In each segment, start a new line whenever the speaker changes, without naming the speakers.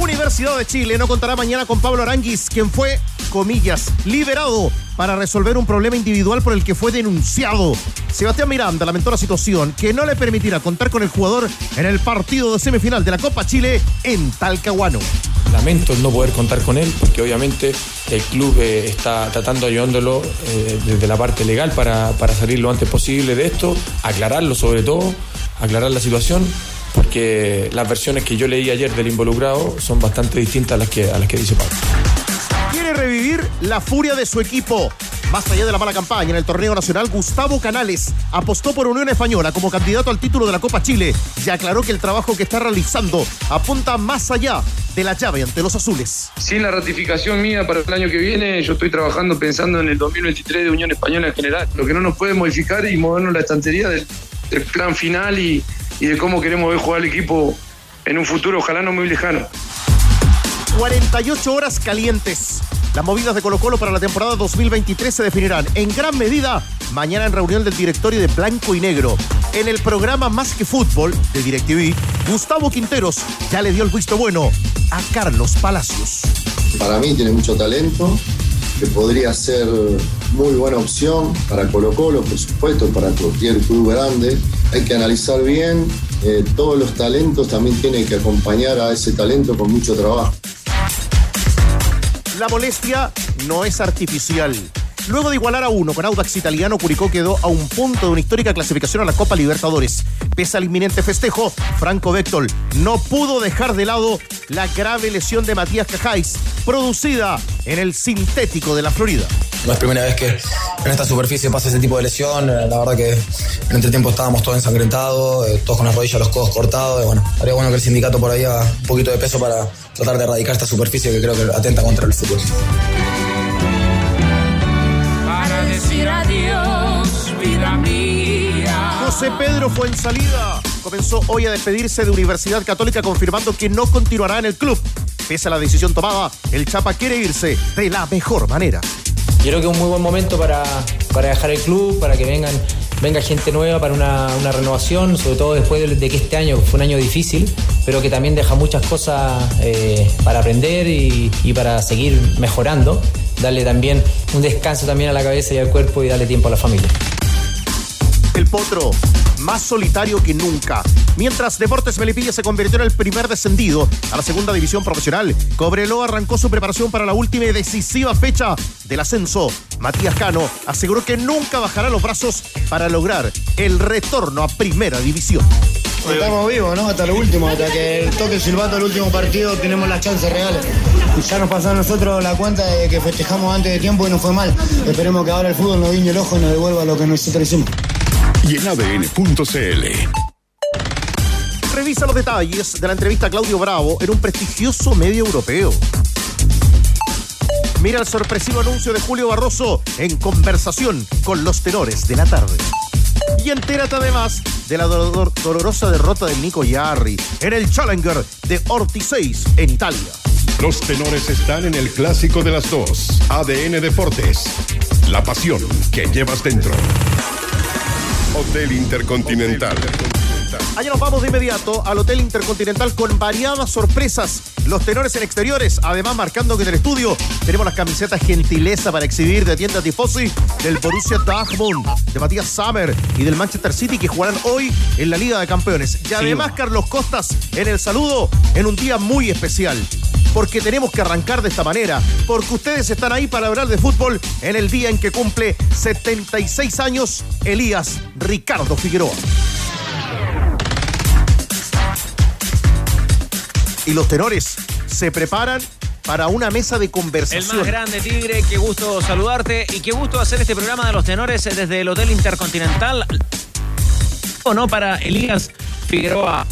Universidad de Chile no contará mañana con Pablo Aranguis, quien fue, comillas, liberado para resolver un problema individual por el que fue denunciado. Sebastián Miranda lamentó la situación que no le permitirá contar con el jugador en el partido de semifinal de la Copa Chile en Talcahuano.
Lamento no poder contar con él, porque obviamente el club eh, está tratando ayudándolo eh, desde la parte legal para, para salir lo antes posible de esto, aclararlo sobre todo, aclarar la situación porque las versiones que yo leí ayer del involucrado son bastante distintas a las que, a las que dice Pablo.
Quiere revivir la furia de su equipo. Más allá de la mala campaña en el torneo nacional, Gustavo Canales apostó por Unión Española como candidato al título de la Copa Chile y aclaró que el trabajo que está realizando apunta más allá de la llave ante los azules.
Sin la ratificación mía para el año que viene, yo estoy trabajando pensando en el 2023 de Unión Española en general. Lo que no nos puede modificar y movernos la estantería del, del plan final y, y de cómo queremos ver jugar el equipo en un futuro, ojalá no muy lejano.
48 horas calientes. Las movidas de Colo Colo para la temporada 2023 se definirán en gran medida mañana en reunión del directorio de Blanco y Negro. En el programa Más que Fútbol de DirecTV, Gustavo Quinteros ya le dio el visto bueno a Carlos Palacios.
Para mí tiene mucho talento, que podría ser muy buena opción para Colo Colo, por supuesto, para cualquier club grande. Hay que analizar bien, eh, todos los talentos también tienen que acompañar a ese talento con mucho trabajo.
La molestia no es artificial. Luego de igualar a uno con Audax Italiano, Curicó quedó a un punto de una histórica clasificación a la Copa Libertadores. Pese al inminente festejo, Franco Vectol no pudo dejar de lado la grave lesión de Matías Cajáis, producida en el sintético de la Florida.
No es primera vez que en esta superficie pasa ese tipo de lesión. Eh, La verdad que en este tiempo estábamos todos ensangrentados, eh, todos con las rodillas, los codos cortados. Y bueno, haría bueno que el sindicato por ahí haga un poquito de peso para tratar de erradicar esta superficie que creo que atenta contra el fútbol.
Decir adiós, vida mía.
José Pedro fue en salida. Comenzó hoy a despedirse de Universidad Católica confirmando que no continuará en el club. Pese a la decisión tomada, el Chapa quiere irse de la mejor manera.
Yo creo que es un muy buen momento para, para dejar el club, para que vengan, venga gente nueva para una, una renovación, sobre todo después de, de que este año fue un año difícil, pero que también deja muchas cosas eh, para aprender y, y para seguir mejorando. Darle también un descanso también a la cabeza y al cuerpo y darle tiempo a la familia.
El Potro, más solitario que nunca. Mientras Deportes Melipilla se convirtió en el primer descendido a la segunda división profesional, Cobreloa arrancó su preparación para la última y decisiva fecha del ascenso. Matías Cano aseguró que nunca bajará los brazos para lograr el retorno a primera división.
Estamos vivos, ¿no? Hasta lo último, hasta que toque el silbato del último partido tenemos las chances reales. Ya nos pasó a nosotros la cuenta de que festejamos antes de tiempo y no fue mal. Esperemos que ahora el fútbol nos guiñe el ojo y nos devuelva lo que nosotros hicimos.
Y en ADN.cl.
Revisa los detalles de la entrevista a Claudio Bravo en un prestigioso medio europeo. Mira el sorpresivo anuncio de Julio Barroso en conversación con los tenores de la tarde. Y entérate además de la dolor- dolorosa derrota del Nico Yarri en el Challenger de Ortiz 6 en Italia.
Los tenores están en el clásico de las dos. ADN Deportes. La pasión que llevas dentro. Hotel Intercontinental.
Allá nos vamos de inmediato al Hotel Intercontinental con variadas sorpresas. Los tenores en exteriores, además marcando que en el estudio tenemos las camisetas gentileza para exhibir de tienda Tifosi del Borussia Dortmund, de Matías Sammer y del Manchester City que jugarán hoy en la Liga de Campeones. Y además Carlos Costas en el saludo en un día muy especial. Porque tenemos que arrancar de esta manera, porque ustedes están ahí para hablar de fútbol en el día en que cumple 76 años Elías Ricardo Figueroa. y los tenores se preparan para una mesa de
El
conversación.
más grande, Tigre, qué gusto saludarte y qué gusto hacer este programa de los tenores desde el Hotel Intercontinental. ¿O no? Para Elías Figueroa.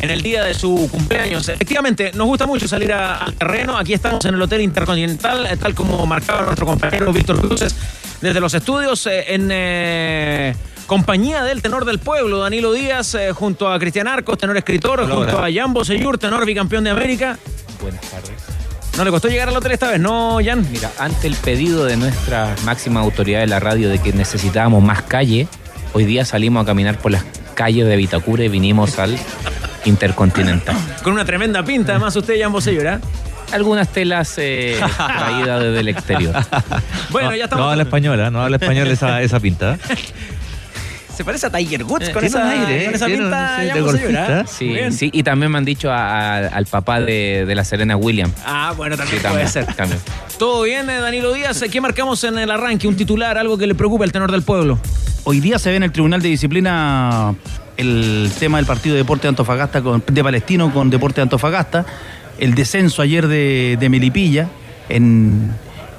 En el día de su cumpleaños. Efectivamente, nos gusta mucho salir a- al terreno. Aquí estamos en el Hotel Intercontinental, eh, tal como marcaba nuestro compañero Víctor Cruces desde los estudios, eh, en eh, compañía del tenor del pueblo, Danilo Díaz, eh, junto a Cristian Arcos, tenor escritor,
Hola,
junto
hola.
a Jan Bosellur, tenor bicampeón de América.
Buenas tardes.
¿No le costó llegar al hotel esta vez, no, Jan?
Mira, ante el pedido de nuestra máxima autoridad de la radio de que necesitábamos más calle, hoy día salimos a caminar por las calles de Vitacura y vinimos al Intercontinental.
Con una tremenda pinta, además usted, Jan Bosellur, ¿ah?
Algunas telas eh, traídas desde el exterior.
Bueno,
no,
ya estamos.
No habla español, ¿eh? no habla español esa, esa pinta.
Se parece a Tiger Woods
Eh,
con, esa,
aire,
con
eh,
esa
un-
pinta.
de. Sí, sí, y también me han dicho a- a- al papá de, de la Serena Williams.
Ah, bueno, también
Sí,
puede
también,
ser.
también.
Todo bien, eh, Danilo Díaz. ¿Qué marcamos en el arranque? ¿Un titular, algo que le preocupe al tenor del pueblo?
Hoy día se ve en el Tribunal de Disciplina el tema del partido de Deporte de Antofagasta con, de Palestino con Deporte de Antofagasta, el descenso ayer de, de Melipilla, en,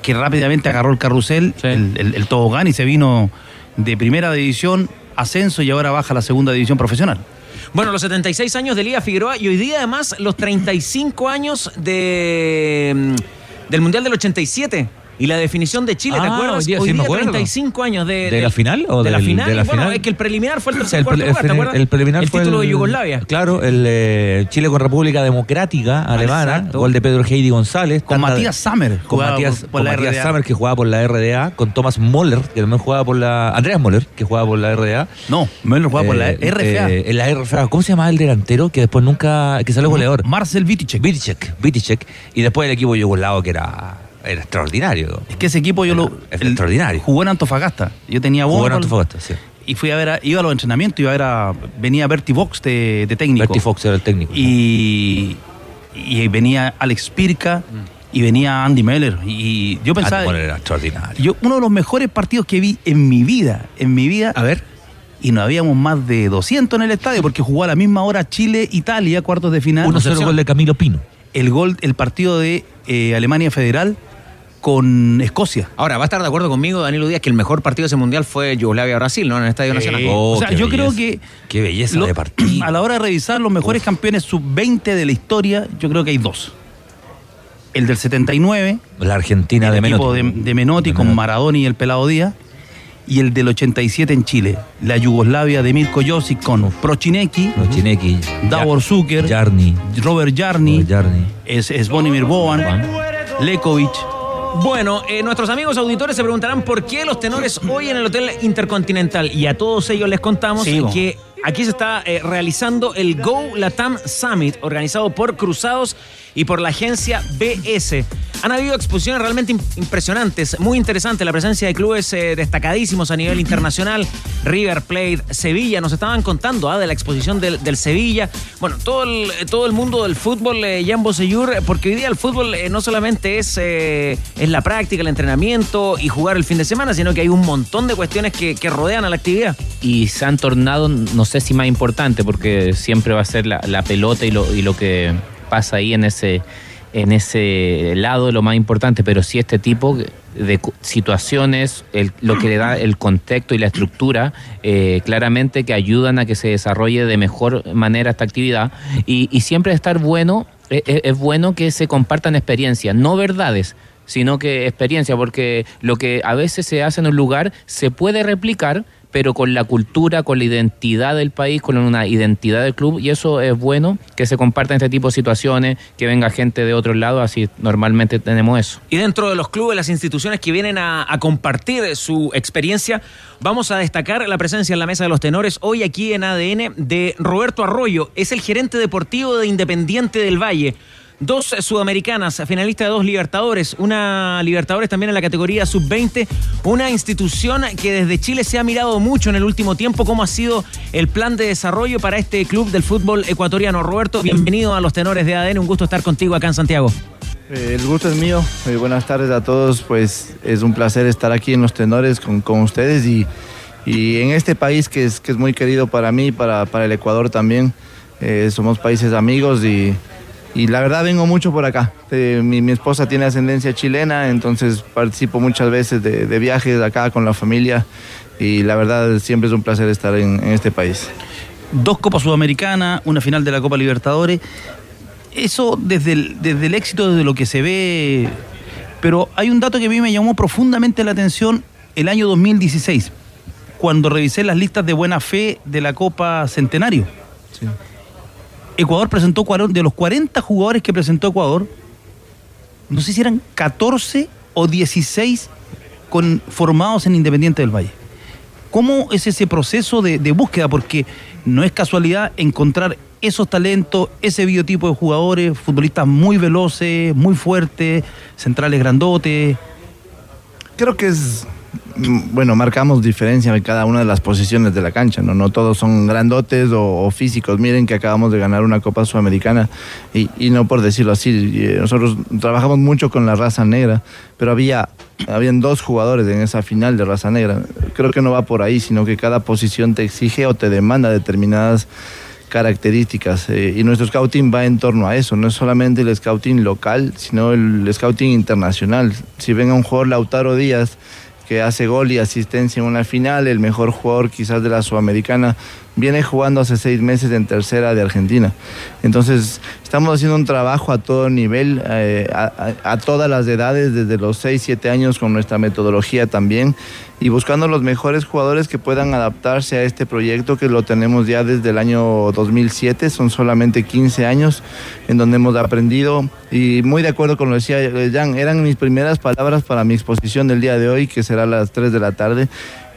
que rápidamente agarró el carrusel, el, el- el tobogán y se vino de primera división, ascenso y ahora baja a la segunda división profesional.
Bueno, los 76 años de Liga Figueroa y hoy día además los 35 años de, mm, del Mundial del 87. Y la definición de Chile, ¿te
Ah,
acuerdas?
hoy día sí me acuerdo.
35 años de,
¿De la final o
de la final?
de la
Y bueno,
final?
es que el preliminar fue el tercer
El,
cuarto
pre-
lugar, ¿te
el-
acuerdas?
el preliminar
El
fue
título
el-
de Yugoslavia.
Claro, el eh, Chile con República Democrática Alemana,
Exacto.
gol de Pedro Heidi González.
Con Matías Sammer,
Con Matías,
por- por
con
la
Matías
RDA.
Sammer, que jugaba por la RDA, con Thomas Moller, que también jugaba por la. Andreas Moller, que jugaba por la RDA.
No, Moller jugaba por la RFA.
eh, en la RFA. ¿Cómo se llamaba el delantero? Que después nunca. que salió goleador.
Marcel Viticek.
Viticek, Viticek. Y después el equipo yugoslavo que era. Era extraordinario.
Es que ese equipo yo lo.
Es
el-
extraordinario.
Jugó en Antofagasta. Yo tenía
Jugó en Antofagasta, sí.
Y fui a ver, a- iba a los entrenamientos, iba a ver a, venía Bertie Vox de, de técnico.
Bertie Fox era el técnico.
Y, y venía Alex Pirca y venía Andy Meller. Y yo pensaba.
Andy Moller era extraordinario.
Yo, uno de los mejores partidos que vi en mi vida, en mi vida.
A ver.
Y no habíamos más de 200 en el estadio porque jugó a la misma hora Chile-Italia, cuartos de final.
1-0 gol de Camilo Pino.
El gol, el partido de eh, Alemania Federal con Escocia.
Ahora, va a estar de acuerdo conmigo, Danilo Díaz, que el mejor partido de ese mundial fue Yugoslavia-Brasil, ¿no? En el Estadio Nacional.
Oh,
o sea,
qué
yo creo que
Qué belleza
lo-
de partido.
a la hora de revisar los mejores campeones sub-20 de la historia, yo creo que hay dos. El del 79,
La Argentina
el
de Menotti.
de, de Menotti con Maradona y el Pelado Díaz, y el del 87 en Chile, la Yugoslavia de Mirko Josic con Prochineki,
Prochineki,
Davor Zucker,
Jarni,
Robert Jarni,
Robert Jarni.
es, es Bonimir Boban, Lekovic.
Bueno, eh, nuestros amigos auditores se preguntarán por qué los tenores hoy en el Hotel Intercontinental. Y a todos ellos les contamos
Sí,
que aquí se está eh, realizando el Go Latam Summit, organizado por Cruzados y por la agencia BS. Han habido exposiciones realmente im- impresionantes, muy interesante la presencia de clubes eh, destacadísimos a nivel internacional. River Plate, Sevilla, nos estaban contando ah, de la exposición del, Sevilla. Bueno, todo el, todo el mundo del fútbol, eh, Jan Bosellur, porque hoy día el fútbol eh, no solamente es, eh, es la práctica, el entrenamiento y jugar el fin de semana, sino que hay un montón de cuestiones que, que rodean a la actividad.
y se han tornado, no sé si más importante, porque siempre va a ser la, pelota y lo, y lo que pasa ahí en ese, en ese lado lo más importante, pero sí este tipo de situaciones, el- lo que le da el contexto y la estructura, eh, claramente que ayudan a que se desarrolle de mejor manera esta actividad y, y siempre estar bueno, e- e- es bueno que se compartan experiencias, no verdades, sino que experiencia, porque lo que a veces se hace en un lugar se puede replicar, pero con la cultura, con la identidad del país, con una identidad del club, y eso es bueno que se compartan este tipo de situaciones, que venga gente de otros lados, así normalmente tenemos eso.
Y dentro de los clubes, las instituciones que vienen a compartir su experiencia, vamos a destacar la presencia en la mesa de los tenores hoy aquí en ADN de Roberto Arroyo. Es el gerente deportivo de Independiente del Valle. Dos sudamericanas, finalista de dos Libertadores, una Libertadores también en la categoría sub-20, una institución que desde Chile se ha mirado mucho en el último tiempo cómo ha sido el plan de desarrollo para este club del fútbol ecuatoriano. Roberto, bienvenido a los tenores de ADN, un gusto estar contigo acá en Santiago.
Eh, El gusto es mío. Eh, buenas tardes a todos. Pues es un placer estar aquí en los tenores con, con ustedes y, y en este país que es, que es muy querido para mí, para, para el Ecuador también. Eh, somos países amigos y, y la verdad vengo mucho por acá. Eh, mi, mi esposa tiene ascendencia chilena, entonces participo muchas veces de, de viajes acá con la familia y la verdad siempre es un placer estar en, en este país.
dos Copas Sudamericanas, una final de la Copa Libertadores. Eso desde el, desde el éxito, desde lo que se ve. Pero hay un dato que a mí me llamó profundamente la atención el año 2016, cuando revisé las listas de buena fe de la Copa Centenario. Ecuador presentó de los 40 jugadores que presentó Ecuador, no sé si eran 14 o 16 con, formados en Independiente del Valle. ¿Cómo es ese proceso de, de búsqueda? Porque no es casualidad encontrar esos talentos, ese biotipo de jugadores, futbolistas muy veloces, muy fuertes, centrales grandotes.
Creo que es, bueno, marcamos diferencia en cada una de las posiciones de la cancha, ¿no? No todos son grandotes o, o físicos. Miren que acabamos de ganar una Copa Sudamericana y, no por decirlo así, eh, nosotros trabajamos mucho con la raza negra, pero había, habían dos jugadores en esa final de raza negra. Creo que no va por ahí, sino que cada posición te exige o te demanda determinadas características eh, y nuestro scouting va en torno a eso, no es solamente el scouting local, sino el scouting internacional. Si venga un jugador Lautaro Díaz que hace gol y asistencia en una final, el mejor jugador quizás de la Sudamericana, viene jugando hace seis meses en tercera de Argentina. Entonces, estamos haciendo un trabajo a todo nivel, eh, a, a- a todas las edades, desde los 6, 7 años con nuestra metodología también, y buscando los mejores jugadores que puedan adaptarse a este proyecto que lo tenemos ya desde el año 2007, son solamente 15 años en donde hemos aprendido, y muy de acuerdo con lo decía eh, Jan, eran mis primeras palabras para mi exposición del día de hoy, que será a las 3 de la tarde,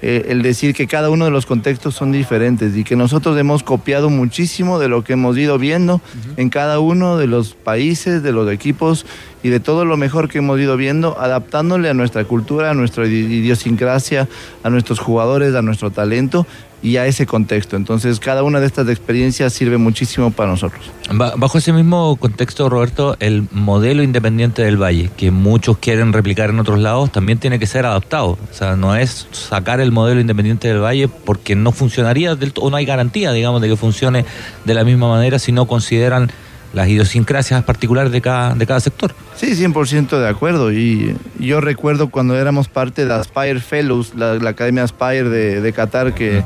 eh, el decir que cada uno de los contextos son diferentes y que nosotros hemos copiado muchísimo de lo que hemos ido viendo en cada uno de los países, de los equipos y de todo lo mejor que hemos ido viendo, adaptándole a nuestra cultura, a nuestra idi- idiosincrasia, a nuestros jugadores, a nuestro talento y a ese contexto. Entonces, cada una de estas experiencias sirve muchísimo para nosotros.
Ba- Bajo ese mismo contexto, Roberto, el modelo independiente del Valle, que muchos quieren replicar en otros lados, también tiene que ser adaptado. O sea, no es sacar el modelo independiente del Valle porque no funcionaría del o no hay garantía, digamos, de que funcione de la misma manera si no consideran las idiosincrasias particulares de cada, de cada sector.
Sí, 100% de acuerdo. Y yo recuerdo cuando éramos parte de Aspire Fellows, la, la Academia Aspire de, de Qatar, que,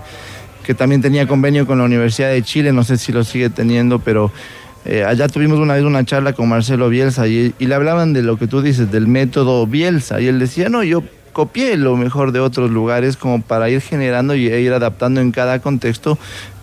que también tenía convenio con la Universidad de Chile, no sé si lo sigue teniendo, pero eh, allá tuvimos una vez una charla con Marcelo Bielsa y, y le hablaban de lo que tú dices, del método Bielsa. Y él decía, no, yo copié lo mejor de otros lugares como para ir generando y e ir adaptando en cada contexto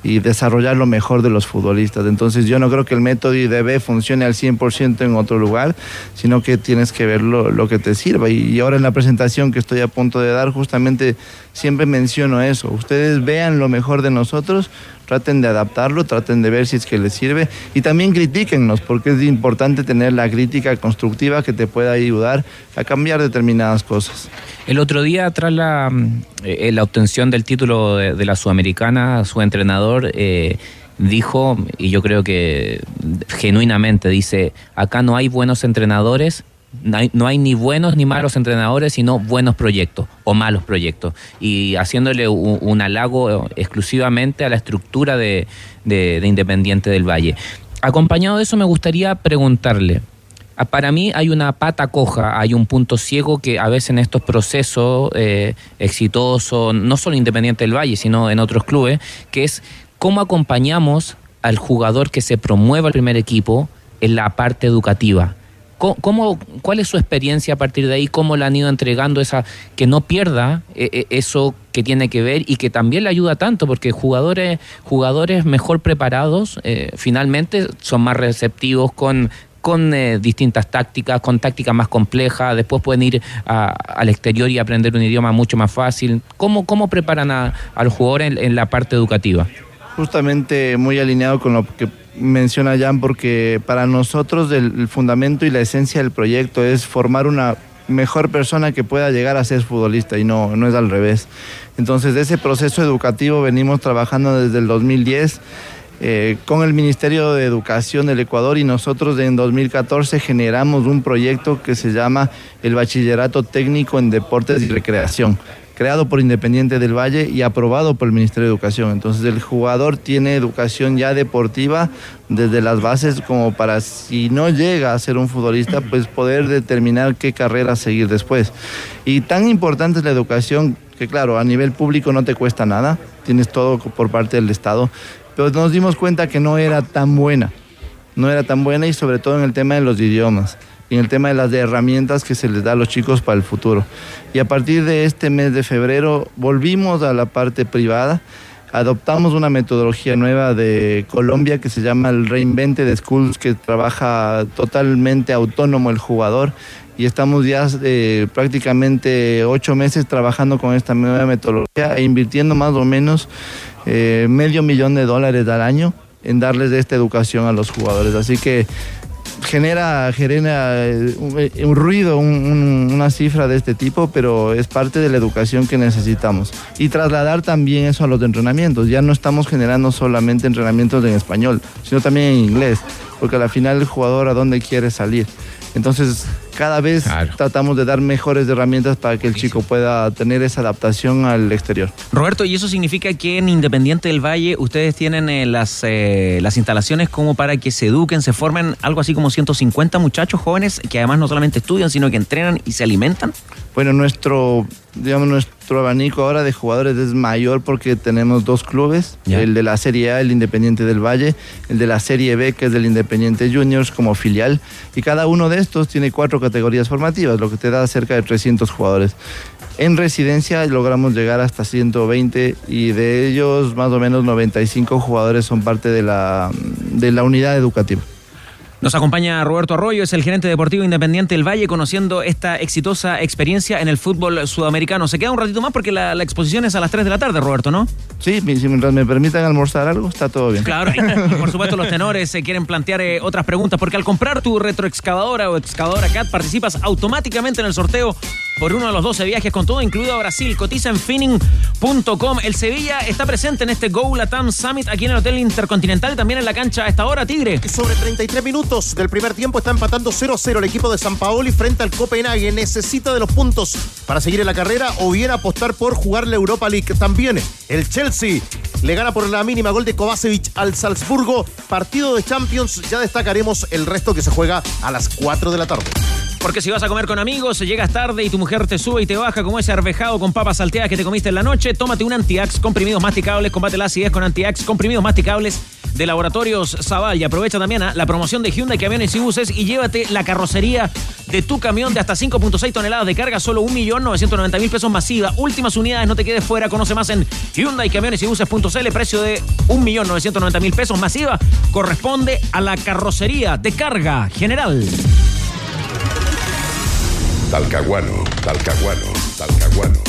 y desarrollar lo mejor de los futbolistas. Entonces yo no creo que el método IDB funcione al 100% en otro lugar, sino que tienes que ver lo, que te sirva. Y ahora en la presentación que estoy a punto de dar, justamente siempre menciono eso. Ustedes vean lo mejor de nosotros, traten de adaptarlo, traten de ver si es que les sirve y también critíquennos, porque es importante tener la crítica constructiva que te pueda ayudar a cambiar determinadas cosas.
El otro día, tras la, eh, obtención del título de, de la Sudamericana, su entrenador eh, dijo, y yo creo que genuinamente dice, acá no hay buenos entrenadores, no hay, ni buenos ni malos entrenadores, sino buenos proyectos o malos proyectos. Y haciéndole un, halago exclusivamente a la estructura de Independiente del Valle. Acompañado de eso, me gustaría preguntarle, Ah, Para mí hay una pata coja, hay un punto ciego que a veces en estos procesos eh, exitosos, no solo Independiente del Valle, sino en otros clubes, que es cómo acompañamos al jugador que se promueva al primer equipo en la parte educativa. ¿Cómo, cuál es su experiencia a partir de ahí? ¿Cómo le han ido entregando esa, que no pierda eh, eh, eso que tiene que ver y que también le ayuda tanto? Porque jugadores, jugadores mejor preparados eh, finalmente son más receptivos con, con distintas tácticas, con tácticas más complejas, después pueden ir al exterior y aprender un idioma mucho más fácil. ¿Cómo, cómo preparan a- al jugador en la parte educativa?
Justamente muy alineado con lo que menciona Jan, porque para nosotros el, fundamento y la esencia del proyecto es formar una mejor persona que pueda llegar a ser futbolista y no, no es al revés. Entonces, de ese proceso educativo venimos trabajando desde el 2010 eh, con el Ministerio de Educación del Ecuador y nosotros en 2014 generamos un proyecto que se llama el Bachillerato Técnico en Deportes y Recreación creado por Independiente del Valle y aprobado por el Ministerio de Educación. Entonces el jugador tiene educación ya deportiva desde las bases como para si no llega a ser un futbolista, pues poder determinar qué carrera seguir después. Y tan importante es la educación que claro, a nivel público no te cuesta nada, tienes todo por parte del Estado, pero nos dimos cuenta que no era tan buena, no era tan buena y sobre todo en el tema de los idiomas, en el tema de las herramientas que se les da a los chicos para el futuro. Y a partir de este mes de febrero volvimos a la parte privada, adoptamos una metodología nueva de Colombia que se llama el Reinvented Schools, que trabaja totalmente autónomo el jugador y estamos ya eh, prácticamente ocho meses trabajando con esta nueva metodología e invirtiendo más o menos eh, medio millón de dólares al año en darles esta educación a los jugadores. Así que genera, genera eh, un, ruido, un- un- una cifra de este tipo, pero es parte de la educación que necesitamos. Y trasladar también eso a los entrenamientos. Ya no estamos generando solamente entrenamientos en español, sino también en inglés, porque al final el jugador a dónde quiere salir. Entonces, cada vez tratamos de dar mejores herramientas para que el chico pueda tener esa adaptación al exterior.
Roberto, ¿y eso significa que en Independiente del Valle ustedes tienen eh, las, eh, las instalaciones como para que se eduquen, se formen algo así como 150 muchachos jóvenes que además no solamente estudian, sino que entrenan y se alimentan?
Bueno, nuestro, digamos, nuestro abanico ahora de jugadores es mayor porque tenemos dos clubes, el de la Serie A, el Independiente del Valle, el de la Serie B, que es del Independiente Juniors como filial, y cada uno de estos tiene cuatro categorías formativas, lo que te da cerca de 300 jugadores. En residencia logramos llegar hasta 120 y de ellos más o menos 95 jugadores son parte de la, de la unidad educativa.
Nos acompaña Roberto Arroyo, es el gerente deportivo independiente del Valle, conociendo esta exitosa experiencia en el fútbol sudamericano. Se queda un ratito más porque la, la exposición es a las 3 de la tarde, Roberto, ¿no?
Sí, si mientras me permitan almorzar algo, está todo bien.
Claro, y por supuesto los tenores se quieren plantear eh, otras preguntas, porque al comprar tu retroexcavadora o excavadora CAT participas automáticamente en el sorteo por uno de los 12 viajes con todo incluido a Brasil. Cotiza en. El Sevilla está presente en este Go Latam Summit aquí en el Hotel Intercontinental y también en la cancha a esta hora, Tigre.
Sobre 33 minutos del primer tiempo está empatando 0-0 el equipo de San Paoli frente al Copenhague. Necesita de los puntos para seguir en la carrera o bien apostar por jugar la Europa League. También el Chelsea le gana por la mínima gol de Kovacevic al Salzburgo. Partido de Champions. Ya destacaremos el resto que se juega a las 4 de la tarde.
Porque si vas a comer con amigos, llegas tarde y tu mujer te sube y te baja como ese arvejado con papas salteadas que te comiste en la noche, tómate un Antiax, comprimidos masticables, combate la acidez con Antiax, comprimidos masticables de Laboratorios Zaval. Y aprovecha también ¿ah? la promoción de Hyundai Camiones y Buses y llévate la carrocería de tu camión de hasta 5.6 toneladas de carga, solo 1.990.000 pesos masiva. Últimas unidades, no te quedes fuera. Conoce más en Hyundai Camiones y Buses.cl. Precio de 1.990.000 pesos masiva corresponde a la carrocería de carga general.
Talcahuano, Talcahuano, Talcahuano.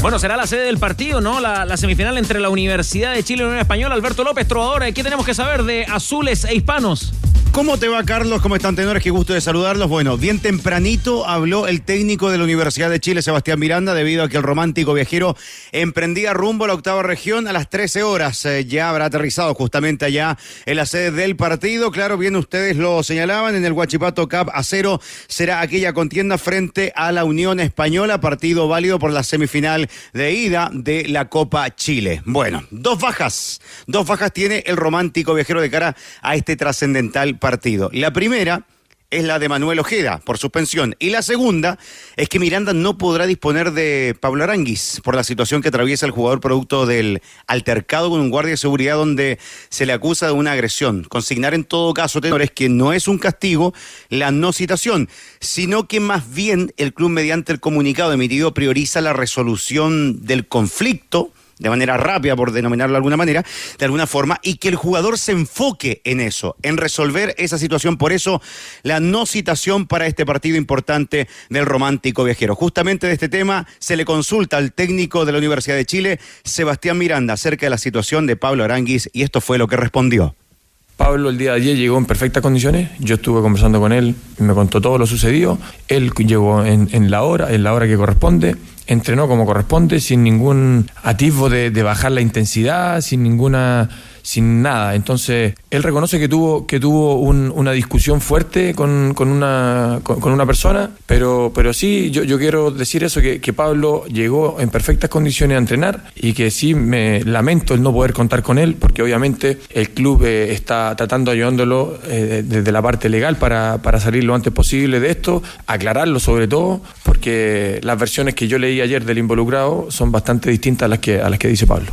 Bueno, será la sede del partido, ¿no? La, semifinal entre la Universidad de Chile y la Unión Española. Alberto López, trovador, ¿qué tenemos que saber de azules e hispanos?
¿Cómo te va, Carlos? ¿Cómo están, tenores? Qué gusto de saludarlos. Bueno, bien tempranito habló el técnico de la Universidad de Chile, Sebastián Miranda, debido a que el romántico viajero emprendía rumbo a la octava región a las 13 horas. Eh, ya habrá aterrizado justamente allá en la sede del partido. Claro, bien ustedes lo señalaban, en el Huachipato Cup a cero será aquella contienda frente a la Unión Española, partido válido por la semifinal de ida de la Copa Chile. Bueno, dos bajas. Dos bajas tiene el romántico viajero de cara a este trascendental partido. La primera es la de Manuel Ojeda por suspensión y la segunda es que Miranda no podrá disponer de Pablo Aranguis por la situación que atraviesa el jugador producto del altercado con un guardia de seguridad donde se le acusa de una agresión. Consignar en todo caso, tenores, que no es un castigo la no citación, sino que más bien el club mediante el comunicado emitido prioriza la resolución del conflicto de manera rápida, por denominarlo de alguna manera, de alguna forma, y que el jugador se enfoque en eso, en resolver esa situación. Por eso, la no citación para este partido importante del romántico viajero. Justamente de este tema se le consulta al técnico de la Universidad de Chile, Sebastián Miranda, acerca de la situación de Pablo Aranguis, y esto fue lo que respondió.
Pablo el día de ayer llegó en perfectas condiciones. Yo estuve conversando con él, me contó todo lo sucedido. Él llegó en, en la hora, en la hora que corresponde, entrenó como corresponde, sin ningún atisbo de, de bajar la intensidad, sin ninguna sin nada. Entonces, él reconoce que tuvo, que tuvo un- una discusión fuerte con, con una, con, una persona, pero, pero sí, yo, yo quiero decir eso, que, que Pablo llegó en perfectas condiciones a entrenar y que sí me lamento el no poder contar con él, porque obviamente el club eh, está tratando ayudándolo eh, desde la parte legal para, para salir lo antes posible de esto, aclararlo sobre todo, porque las versiones que yo leí ayer del involucrado son bastante distintas a las que, a las que dice Pablo.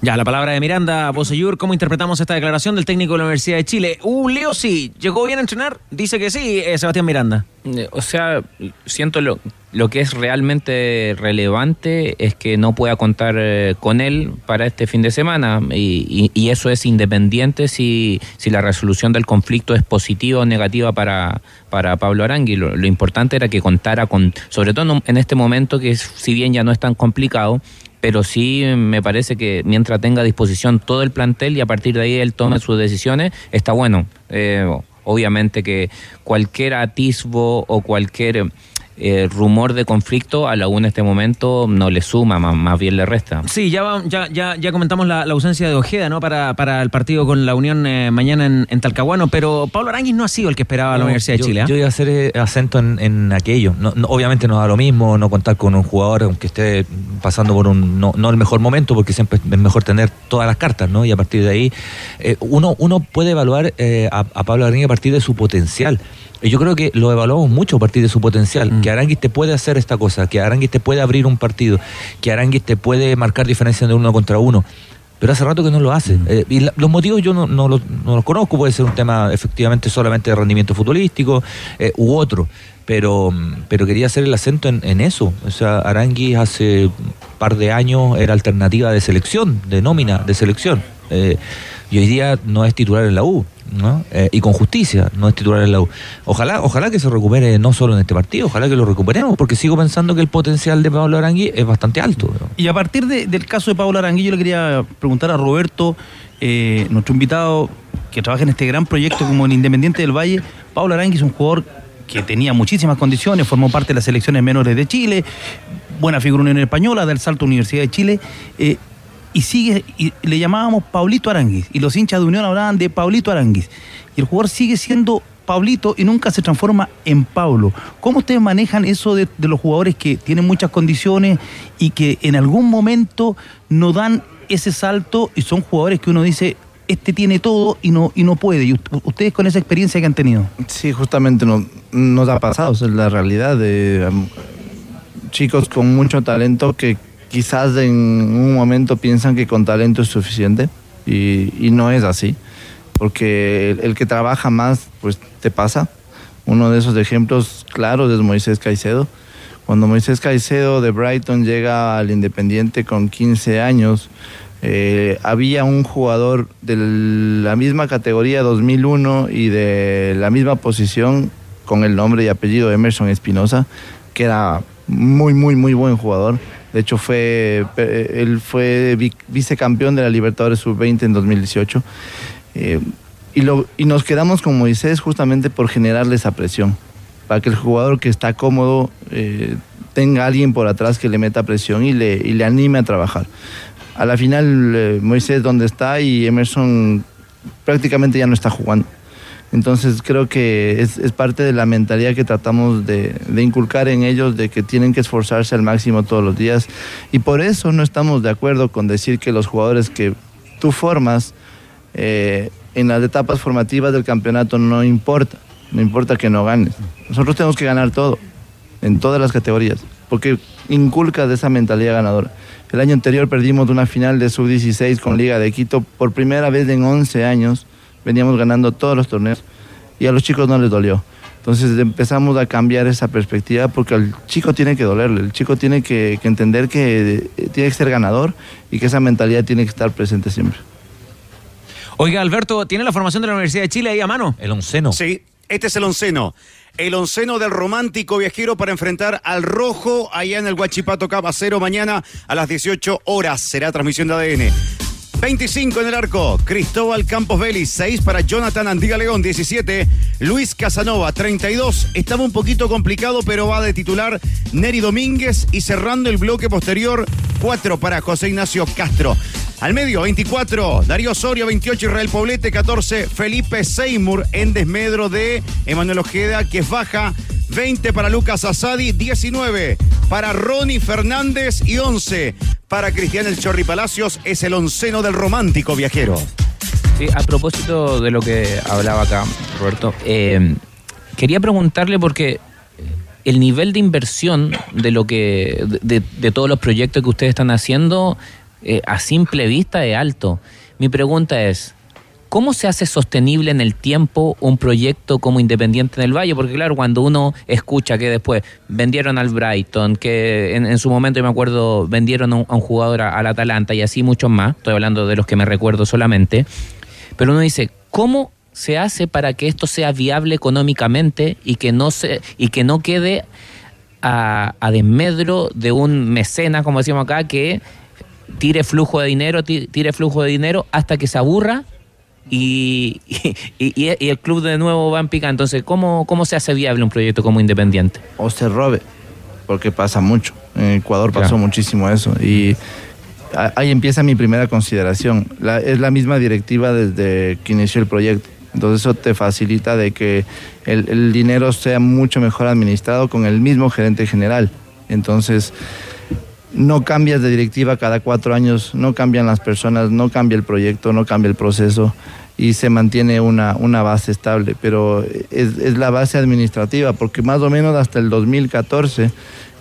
Ya, la palabra de Miranda Bosellur, ¿cómo interpretamos esta declaración del técnico de la Universidad de Chile? Uh, Leo, sí, ¿llegó bien a entrenar? Dice que sí, eh, Sebastián Miranda.
Eh, O sea, siento lo, lo que es realmente relevante es que no pueda contar eh, con él para este fin de semana y, eso es independiente si, si la resolución del conflicto es positiva o negativa para, para Pablo Arangui. Lo, importante era que contara con, sobre todo en este momento que si bien ya no es tan complicado, pero sí me parece que mientras tenga a disposición todo el plantel y a partir de ahí él tome sus decisiones, está bueno. Eh, obviamente que cualquier atisbo o cualquier eh, rumor de conflicto a la U en este momento no le suma, más, más bien le resta.
Sí, ya, va- ya, ya, ya comentamos la, la ausencia de Ojeda ¿no? para, para el partido con la Unión eh, mañana en, en Talcahuano, pero Pablo Aranguis no ha sido el que esperaba la Universidad de Chile. ¿ah?
Yo iba a hacer eh, acento en, en aquello. No, no, obviamente no da lo mismo no contar con un jugador aunque esté pasando por un no, no el mejor momento, porque siempre es mejor tener todas las cartas, ¿no? Y a partir de ahí eh, uno uno puede evaluar eh, a, a Pablo Aranguis a partir de su potencial. Y yo creo que lo evaluamos mucho a partir de su potencial. Que Aranguis te puede hacer esta cosa, que Aranguis te puede abrir un partido, que Aranguis te puede marcar diferencia de uno contra uno. Pero hace rato que no lo hace. Eh, y la- los motivos yo no, no los, no los conozco. Puede ser un tema efectivamente solamente de rendimiento futbolístico eh, u otro. Pero, mm, pero quería hacer el acento en, en eso. O sea, Aranguis hace un par de años era alternativa de selección, de nómina, de selección. Eh, y hoy día no es titular en la U. ¿no? Eh, y con justicia no es titular en la. Ojalá, ojalá que se recupere no solo en este partido, ojalá que lo recuperemos, porque sigo pensando que el potencial de Pablo Arangui es bastante alto.
Y a partir de- del caso de Pablo Aranguí, yo le quería preguntar a Roberto, eh, nuestro invitado que trabaja en este gran proyecto como el Independiente del Valle. Pablo Aranguí es un jugador que tenía muchísimas condiciones, formó parte de las selecciones menores de Chile, buena figura en Unión Española, del Salto Universidad de Chile. eh, y sigue, y le llamábamos Paulito Aranguis, y los hinchas de Unión hablaban de Paulito Aranguis. Y el jugador sigue siendo Pablito y nunca se transforma en Pablo. ¿Cómo ustedes manejan eso de, los jugadores que tienen muchas condiciones y que en algún momento no dan ese salto y son jugadores que uno dice, este tiene todo y no, y no puede? Y ust- ustedes con esa experiencia que han tenido.
Sí, justamente no- nos ha pasado, es la realidad de um, chicos con mucho talento que quizás en un momento piensan que con talento es suficiente y, no es así, porque el, el que trabaja más pues te pasa. Uno de esos ejemplos claros es Moisés Caicedo. Cuando Moisés Caicedo de Brighton llega al Independiente con 15 años, eh, había un jugador de la misma categoría 2001 y de la misma posición con el nombre y apellido Emerson Espinosa, que era muy, muy, muy buen jugador. De hecho, fue, eh, él fue vi- vicecampeón de la Libertadores Sub-20 en 2018. Eh, y, lo, y nos quedamos con Moisés justamente por generarle esa presión, para que el jugador que está cómodo eh, tenga alguien por atrás que le meta presión y le, y le anime a trabajar. A la final, Moisés donde está y Emerson prácticamente ya no está jugando. Entonces creo que es, parte de la mentalidad que tratamos de, de inculcar en ellos, de que tienen que esforzarse al máximo todos los días. Y por eso no estamos de acuerdo con decir que los jugadores que tú formas eh, en las etapas formativas del campeonato no importa, no importa que no ganes. Nosotros tenemos que ganar todo, en todas las categorías, porque inculca de esa mentalidad ganadora. El año anterior perdimos una final de sub-16 con Liga de Quito por primera vez en 11 años. Veníamos ganando todos los torneos y a los chicos no les dolió. Entonces empezamos a cambiar esa perspectiva porque al chico tiene que dolerle, el chico tiene que, que entender que eh, tiene que ser ganador y que esa mentalidad tiene que estar presente siempre.
Oiga, Alberto, ¿tiene la formación de la Universidad de Chile ahí a mano?
El onceno.
Sí, este es el onceno. El onceno del romántico viajero para enfrentar al rojo allá en el Huachipato Cabacero mañana a las 18 horas. Será transmisión de ADN. 25 en el arco, Cristóbal Campos Vélez, 6 para Jonathan Andiga León, 17, Luis Casanova, 32, estaba un poquito complicado, pero va de titular Neri Domínguez y cerrando el bloque posterior, 4 para José Ignacio Castro. Al medio, 24, Darío Osorio, 28, Israel Poblete, 14, Felipe Seymour en desmedro de Emanuel Ojeda, que es baja, 20 para Lucas Asadi, 19 para Ronnie Fernández y 11 para Cristian El Chorri Palacios. Es el onceno del romántico viajero.
Sí, a propósito de lo que hablaba acá, Roberto, eh, quería preguntarle porque el nivel de inversión de lo que de, de todos los proyectos que ustedes están haciendo eh, a simple vista es alto. Mi pregunta es, ¿cómo se hace sostenible en el tiempo un proyecto como Independiente en el Valle? Porque claro, cuando uno escucha que después vendieron al Brighton, que en, en su momento, yo me acuerdo, vendieron a un, a un jugador al Atalanta y así muchos más, estoy hablando de los que me recuerdo solamente, pero uno dice, ¿cómo se hace para que esto sea viable económicamente y que no se y que no quede a, a desmedro de un mecena, como decimos acá, que tire flujo de dinero, ti- tire flujo de dinero hasta que se aburra y, y, y- y el club de nuevo va en pica. Entonces, ¿cómo, ¿cómo se hace viable un proyecto como Independiente?
o se robe, porque pasa mucho. En Ecuador pasó
Claro.
muchísimo eso. Y ahí empieza mi primera consideración. La- es la misma directiva desde que inició el proyecto. Entonces eso te facilita de que el, el dinero sea mucho mejor administrado con el mismo gerente general. Entonces no cambias de directiva cada cuatro años, no cambian las personas, no cambia el proyecto, no cambia el proceso y se mantiene una, una base estable. Pero es, la base administrativa, porque más o menos hasta el 2014,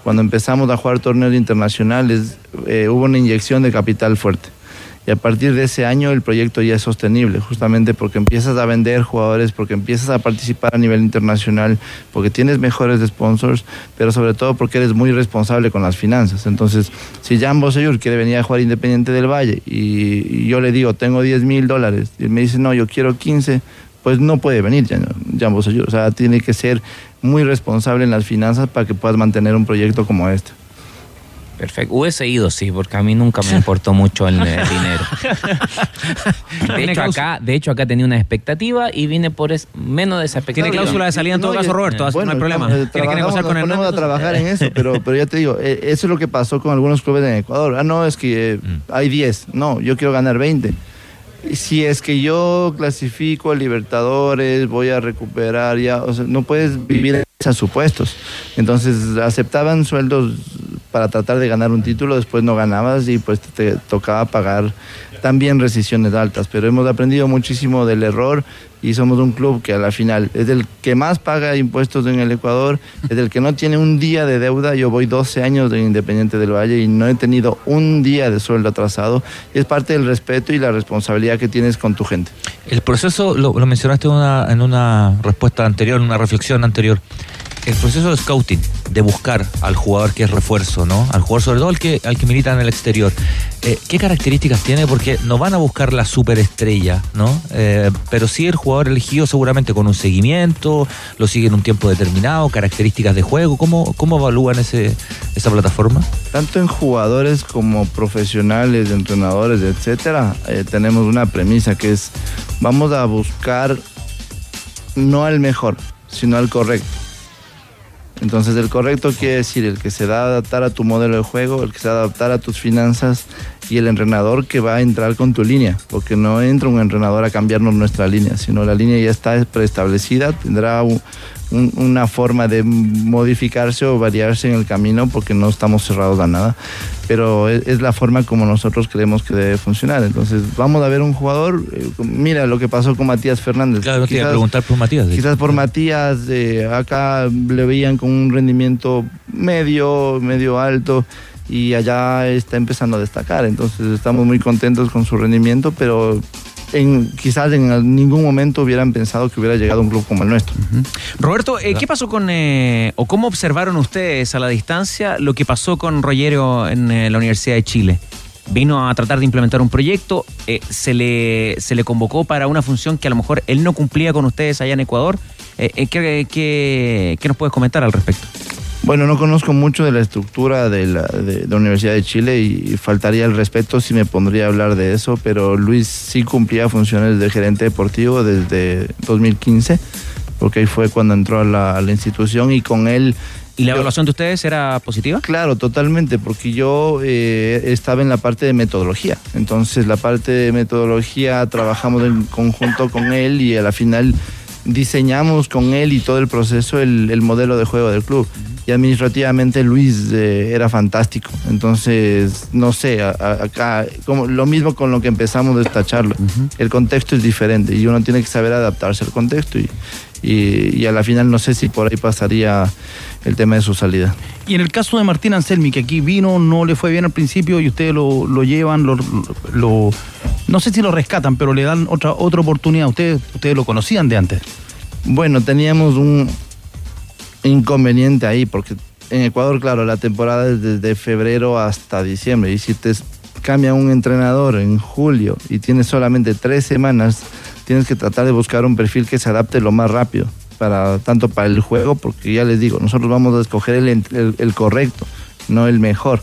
cuando empezamos a jugar torneos internacionales, eh, hubo una inyección de capital fuerte. Y a partir de ese año el proyecto ya es sostenible, justamente porque empiezas a vender jugadores, porque empiezas a participar a nivel internacional, porque tienes mejores sponsors, pero sobre todo porque eres muy responsable con las finanzas. Entonces, si Jan Bosellur quiere venir a jugar Independiente del Valle y, yo le digo, tengo 10 mil dólares, y él me dice, no, yo quiero 15, pues no puede venir Jan Bosellur. O sea, tiene que ser muy responsable en las finanzas para que puedas mantener un proyecto como este.
Perfecto. Hubiese ido, sí, porque a mí nunca me importó mucho el, el dinero. De hecho, acá, de hecho, acá tenía una expectativa y vine por es- menos de esa expectativa.
Tiene cláusula de salida en todo
No,
caso, Roberto, no hay problema.
eh,
Tiene que negociar con
a trabajar en eso, pero, pero ya te digo, eh, eso es lo que pasó con algunos clubes en Ecuador. Ah, no, es que eh, hay 10. No, yo quiero ganar 20. Y Si es que yo clasifico a Libertadores, voy a recuperar ya, o sea, no puedes vivir en esos supuestos. Entonces aceptaban sueldos para tratar de ganar un título, después no ganabas y pues te tocaba pagar también rescisiones altas. Pero hemos aprendido muchísimo del error y somos un club que a la final es el que más paga impuestos en el Ecuador, es el que no tiene un día de deuda. Yo voy 12 años de Independiente del Valle y no he tenido un día de sueldo atrasado. Es parte del respeto y la responsabilidad que tienes con tu gente.
El proceso, lo, lo mencionaste en una, en una respuesta anterior, en una reflexión anterior. El proceso de scouting, de buscar al jugador que es refuerzo, ¿no? Al jugador, sobre todo al que, al que milita en el exterior. Eh, ¿Qué características tiene? Porque no van a buscar la superestrella, ¿no? Eh, pero sí el jugador elegido seguramente con un seguimiento, lo siguen un tiempo determinado, características de juego. ¿Cómo, cómo evalúan ese, esa plataforma?
Tanto en jugadores como profesionales, entrenadores, etcétera, eh, tenemos una premisa que es vamos a buscar no al mejor, sino al correcto. Entonces el correcto quiere decir el que se va a adaptar a tu modelo de juego, el que se va a adaptar a tus finanzas y el entrenador que va a entrar con tu línea, porque no entra un entrenador a cambiarnos nuestra línea, sino la línea ya está preestablecida, tendrá un- un- una forma de modificarse o variarse en el camino porque no estamos cerrados a nada, pero es, es la forma como nosotros creemos que debe funcionar. Entonces vamos a ver un jugador, eh, mira lo que pasó con Matías Fernández.
Claro, te iba a
Quizás-
preguntar por Matías.
Quizás por Matías, eh, acá le veían con un rendimiento medio, medio alto y allá está empezando a destacar. Entonces estamos muy contentos con su rendimiento, pero en, quizás en ningún momento hubieran pensado que hubiera llegado a un club como el nuestro.
Roberto, eh, ¿qué pasó con, eh, o cómo observaron ustedes a la distancia lo que pasó con Rogerio en eh, la Universidad de Chile? Vino a tratar de implementar un proyecto, eh, se, le, se le convocó para una función que a lo mejor él no cumplía con ustedes allá en Ecuador. Eh, eh, ¿qué, qué, qué nos puedes comentar al respecto?
Bueno, no conozco mucho de la estructura de la, de la Universidad de Chile y faltaría el respeto si me pondría a hablar de eso, pero Luis sí cumplía funciones de gerente deportivo desde 2015, porque ahí fue cuando entró a la, a la institución y con él...
¿Y la evaluación de ustedes era positiva?
Claro, totalmente, porque yo eh, estaba en la parte de metodología. Entonces, la parte de metodología trabajamos en conjunto con él y a la final diseñamos con él y todo el proceso el, el modelo de juego del club. Y administrativamente Luis eh, era fantástico. Entonces, no sé, a- a- acá, como, lo mismo con lo que empezamos de esta charla. El contexto es diferente y uno tiene que saber adaptarse al contexto. Y, y, y a la final no sé si por ahí pasaría el tema de su salida.
Y en el caso de Martín Anselmi, que aquí vino, no le fue bien al principio y ustedes lo, lo llevan, lo, lo- no sé si lo rescatan, pero le dan otra, otra oportunidad. Ustedes, ustedes lo conocían de antes.
Bueno, teníamos un inconveniente ahí, porque en Ecuador, claro, la temporada es desde febrero hasta diciembre. Y si te cambia un entrenador en julio y tienes solamente tres semanas, tienes que tratar de buscar un perfil que se adapte lo más rápido, para, tanto para el juego, porque ya les digo, nosotros vamos a escoger el, el- el correcto, no el mejor.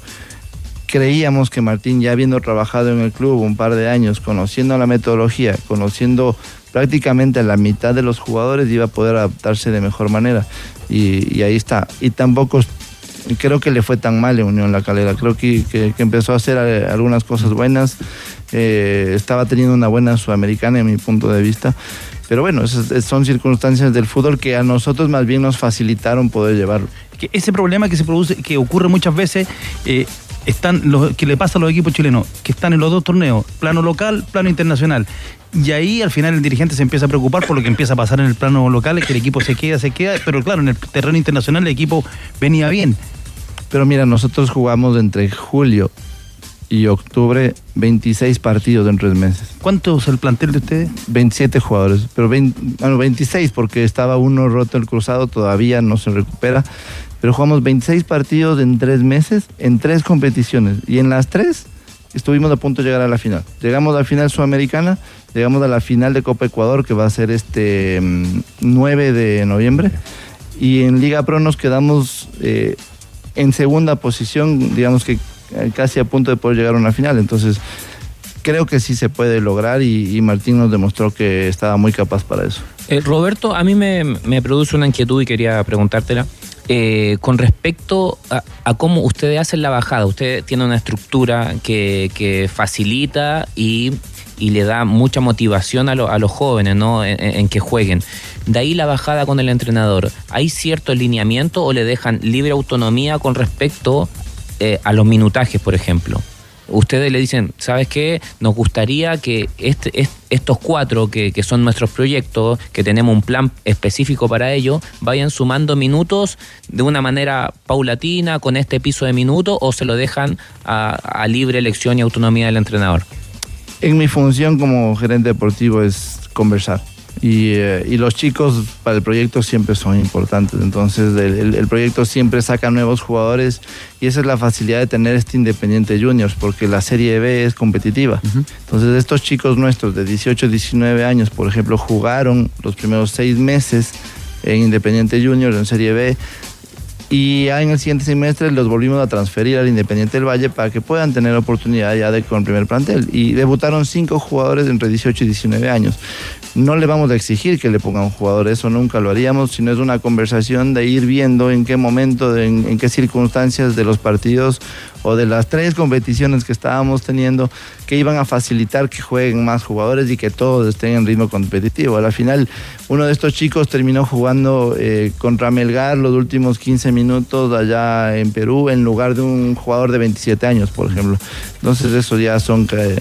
Creíamos que Martín, ya habiendo trabajado en el club un par de años, conociendo la metodología, conociendo prácticamente la mitad de los jugadores, iba a poder adaptarse de mejor manera. Y, y ahí está. Y tampoco creo que le fue tan mal en Unión La Calera. Creo que, que- que empezó a hacer eh, algunas cosas buenas. Eh, estaba teniendo una buena sudamericana en mi punto de vista. Pero bueno, esas esas son circunstancias del fútbol que a nosotros más bien nos facilitaron poder llevarlo.
que ese problema que se produce, que ocurre muchas veces, eh, están los, que le pasa a los equipos chilenos, que están en los dos torneos, plano local, plano internacional. Y ahí al final el dirigente se empieza a preocupar por lo que empieza a pasar en el plano local, es que el equipo se queda, se queda, pero claro, en el terreno internacional el equipo venía bien.
Pero mira, nosotros jugamos entre julio y octubre 26 partidos en tres meses.
¿Cuánto es el plantel de ustedes?
27 jugadores, pero 20 bueno, 26 porque estaba uno roto el cruzado, todavía no se recupera. Pero jugamos 26 partidos en tres meses, en tres competiciones. Y en las tres estuvimos a punto de llegar a la final. Llegamos a la final sudamericana, llegamos a la final de Copa Ecuador, que va a ser este mm, 9 de noviembre. Y en Liga Pro nos quedamos eh, en segunda posición, digamos que casi a punto de poder llegar a una final. Entonces, creo que sí se puede lograr y, Martín nos demostró que estaba muy capaz para eso.
Eh, Roberto, a mí me, me produce una inquietud y quería preguntártela. Eh, con respecto a, cómo ustedes hacen la bajada, usted tiene una estructura que, que facilita y, y le da mucha motivación a, lo- a los jóvenes ¿no? en, en que jueguen. De ahí la bajada con el entrenador. ¿Hay cierto lineamiento o le dejan libre autonomía con respecto eh, a los minutajes, por ejemplo? ustedes le dicen, ¿sabes qué? Nos gustaría que este, est- estos cuatro que, que son nuestros proyectos, que tenemos un plan específico para ello, vayan sumando minutos de una manera paulatina con este piso de minutos o se lo dejan a, a libre elección y autonomía del entrenador.
En mi función como gerente deportivo es conversar. Y, eh, y los chicos para el proyecto siempre son importantes. Entonces el, el- el proyecto siempre saca nuevos jugadores y esa es la facilidad de tener este Independiente Juniors porque la Serie B es competitiva. Entonces estos chicos nuestros de 18, 19 años, por ejemplo, jugaron los primeros seis meses en Independiente Juniors en Serie B y ya en el siguiente semestre los volvimos a transferir al Independiente del Valle para que puedan tener oportunidad ya de con el primer plantel. Y debutaron cinco jugadores entre 18 y 19 años. No le vamos a exigir que le pongan un jugador, eso nunca lo haríamos, sino es una conversación de ir viendo en qué momento, en, en qué circunstancias de los partidos o de las tres competiciones que estábamos teniendo que iban a facilitar que jueguen más jugadores y que todos estén en ritmo competitivo. Al final, uno de estos chicos terminó jugando eh, contra Melgar los últimos 15 minutos allá en Perú en lugar de un jugador de 27 años, por ejemplo. Entonces, eso ya son eh,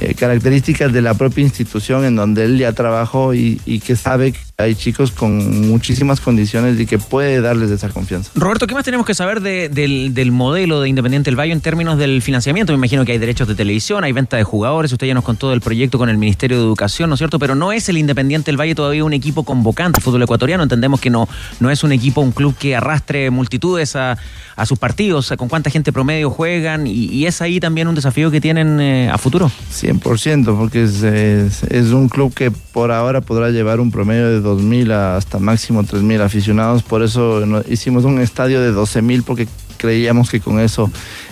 eh, características de la propia institución en donde él ya trabajó y, que sabe hay chicos con muchísimas condiciones y que puede darles esa confianza.
Roberto, ¿qué más tenemos que saber de- del, del modelo de Independiente del Valle en términos del financiamiento? Me imagino que hay derechos de televisión, hay venta de jugadores, usted ya nos contó del proyecto con el Ministerio de Educación, ¿no es cierto? Pero no es el Independiente del Valle todavía un equipo convocante al fútbol ecuatoriano, entendemos que no, no es un equipo, un club que arrastre multitudes a, a sus partidos, a con cuánta gente promedio juegan, y, y es ahí también un desafío que tienen eh, a futuro.
100%, porque es, es- es un club que por ahora podrá llevar un promedio de 2.000 a hasta máximo 3.000 aficionados. Por eso hicimos un estadio de 12.000 porque creíamos que con eso